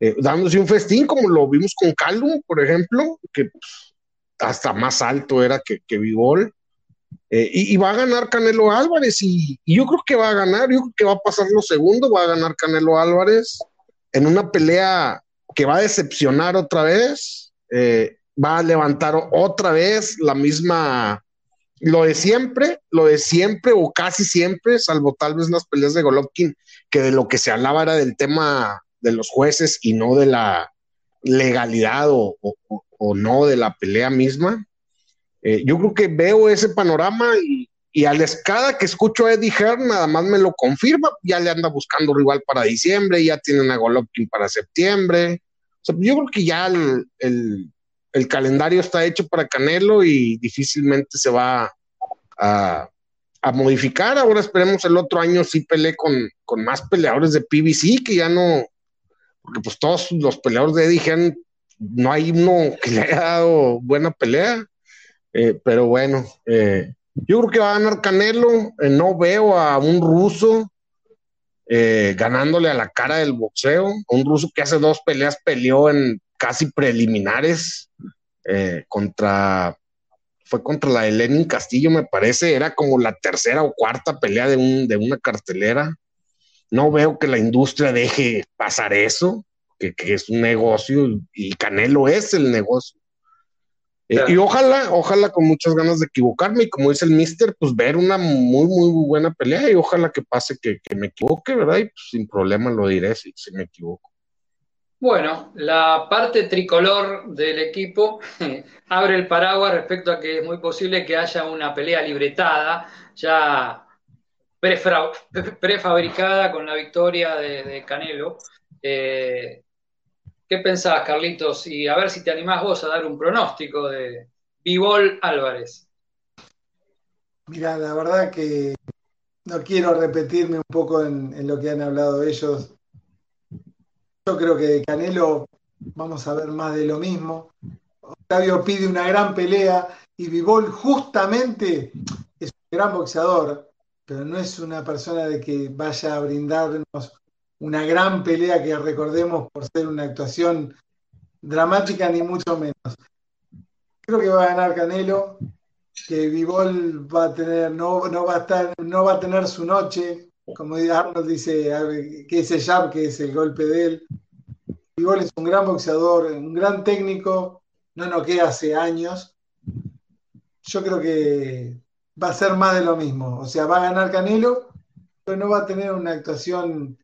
eh, dándose un festín, como lo vimos con Callum, por ejemplo, que pues, hasta más alto era que, que Vivol. Eh, y, va a ganar Canelo Álvarez y, yo creo que va a ganar, yo creo que va a pasar lo segundo, va a ganar Canelo Álvarez en una pelea que va a decepcionar otra vez, eh, va a levantar otra vez la misma, lo de siempre, lo de siempre o casi siempre, salvo tal vez las peleas de Golovkin, que de lo que se hablaba era del tema de los jueces y no de la legalidad o no de la pelea misma. Eh, yo creo que veo ese panorama y, y a la escada que escucho a Eddie Hearn nada más me lo confirma, ya le anda buscando rival para diciembre, ya tiene a Golovkin para septiembre. O sea, yo creo que ya el, calendario está hecho para Canelo y difícilmente se va a, modificar. Ahora esperemos el otro año sí peleé con, con, más peleadores de PBC, que ya no, porque pues todos los peleadores de Eddie Hearn, no hay uno que le haya dado buena pelea. Eh, pero bueno, eh, yo creo que va a ganar Canelo. Eh, no veo a un ruso eh, ganándole a la cara del boxeo. Un ruso que hace dos peleas peleó en casi preliminares eh, contra. Fue contra la de Lenin Castillo, me parece. Era como la tercera o cuarta pelea de, un, de una cartelera. No veo que la industria deje pasar eso, que, que es un negocio y Canelo es el negocio. Eh, y ojalá, ojalá con muchas ganas de equivocarme y como dice el mister, pues ver una muy, muy buena pelea y ojalá que pase que, me equivoque, ¿verdad? Y pues, sin problema lo diré si, me equivoco. Bueno, la parte tricolor del equipo abre el paraguas respecto a que es muy posible que haya una pelea libretada, ya prefabricada con la victoria de, Canelo. Eh, ¿Qué pensás, Carlitos? Y a ver si te animás vos a dar un pronóstico de Vivol Álvarez. Mira, la verdad que no quiero repetirme un poco en, lo que han hablado ellos. Yo creo que Canelo vamos a ver más de lo mismo. Octavio pide una gran pelea y Vivol justamente es un gran boxeador, pero no es una persona de que vaya a brindarnos una gran pelea que recordemos por ser una actuación dramática, ni mucho menos. Creo que va a ganar Canelo, que Vivol va a tener, no, no, va a estar, no va a tener su noche, como Arnold dice, que ese jab, que es el golpe de él. Vivol es un gran boxeador, un gran técnico, no noquea hace años. Yo creo que va a ser más de lo mismo. O sea, va a ganar Canelo, pero no va a tener una actuación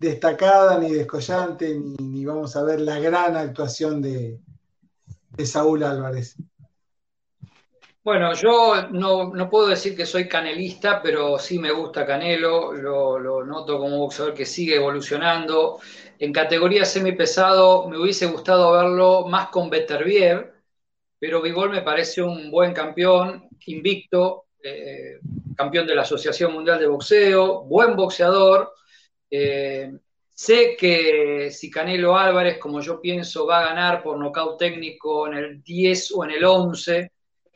destacada, ni descollante, ni, vamos a ver la gran actuación de, Saúl Álvarez. Bueno, yo no, puedo decir que soy canelista, pero sí me gusta Canelo, lo, noto como un boxeador que sigue evolucionando. En categoría semipesado me hubiese gustado verlo más con Beterbiev, pero Vivol me parece un buen campeón, invicto, eh, campeón de la Asociación Mundial de Boxeo, buen boxeador, eh, sé que si Canelo Álvarez, como yo pienso, va a ganar por nocaut técnico en el 10 o en el 11,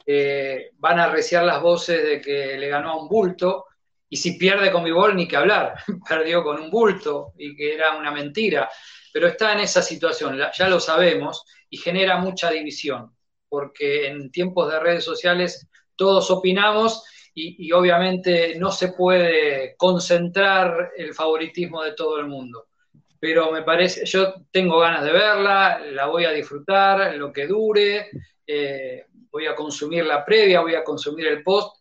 eh, van a reciar las voces de que le ganó a un bulto. Y si pierde con mi bol, ni que hablar. Perdió con un bulto y que era una mentira. Pero está en esa situación, ya lo sabemos, y genera mucha división. Porque en tiempos de redes sociales todos opinamos y, obviamente no se puede concentrar el favoritismo de todo el mundo. Pero me parece, yo tengo ganas de verla, la voy a disfrutar, lo que dure, eh, voy a consumir la previa, voy a consumir el post.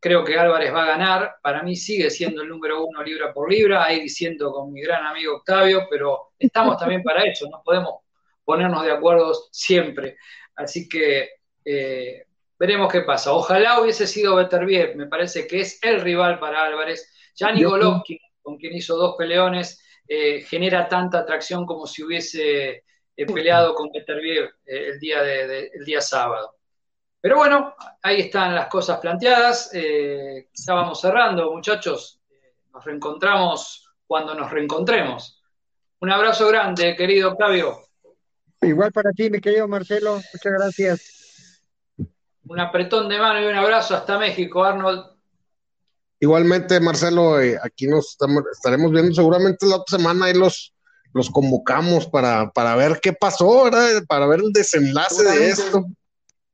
Creo que Álvarez va a ganar. Para mí sigue siendo el número uno libra por libra, ahí diciendo con mi gran amigo Octavio, pero estamos también para eso, no podemos ponernos de acuerdo siempre. Así que eh, Veremos qué pasa. Ojalá hubiese sido Beterbiev, me parece que es el rival para Álvarez. Yanni Golovkin, con quien hizo dos peleones, eh, genera tanta atracción como si hubiese eh, peleado con Beterbiev eh, el, día de, el día sábado. Pero bueno, ahí están las cosas planteadas. ya vamos cerrando, muchachos. Nos reencontramos cuando nos reencontremos. Un abrazo grande, querido Octavio. Igual para ti, mi querido Marcelo. Muchas gracias. Un apretón de mano y un abrazo hasta México, Arnold. Igualmente, Marcelo, eh, aquí nos estaremos viendo seguramente la otra semana y los, los convocamos para, ver qué pasó, ¿verdad? Para ver el desenlace de esto.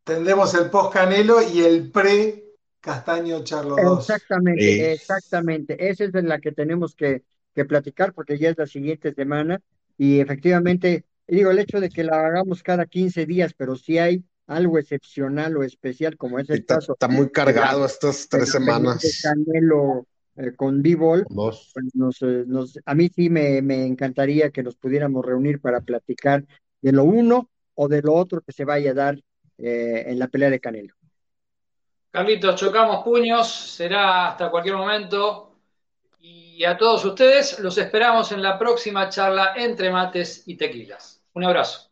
Tendremos el post Canelo y el pre Castaño Charlo 2. Exactamente, exactamente. Esa es de la que tenemos que, que, platicar porque ya es la siguiente semana y efectivamente, digo, el hecho de que la hagamos cada 15 días, pero sí hay algo excepcional o especial como es el está, caso. Está muy cargado estas tres semanas. Canelo eh, con B-Ball, pues eh, a mí sí me, encantaría que nos pudiéramos reunir para platicar de lo uno o de lo otro que se vaya a dar eh, en la pelea de Canelo. Carlitos, chocamos puños, será hasta cualquier momento. Y a todos ustedes los esperamos en la próxima charla entre mates y tequilas. Un abrazo.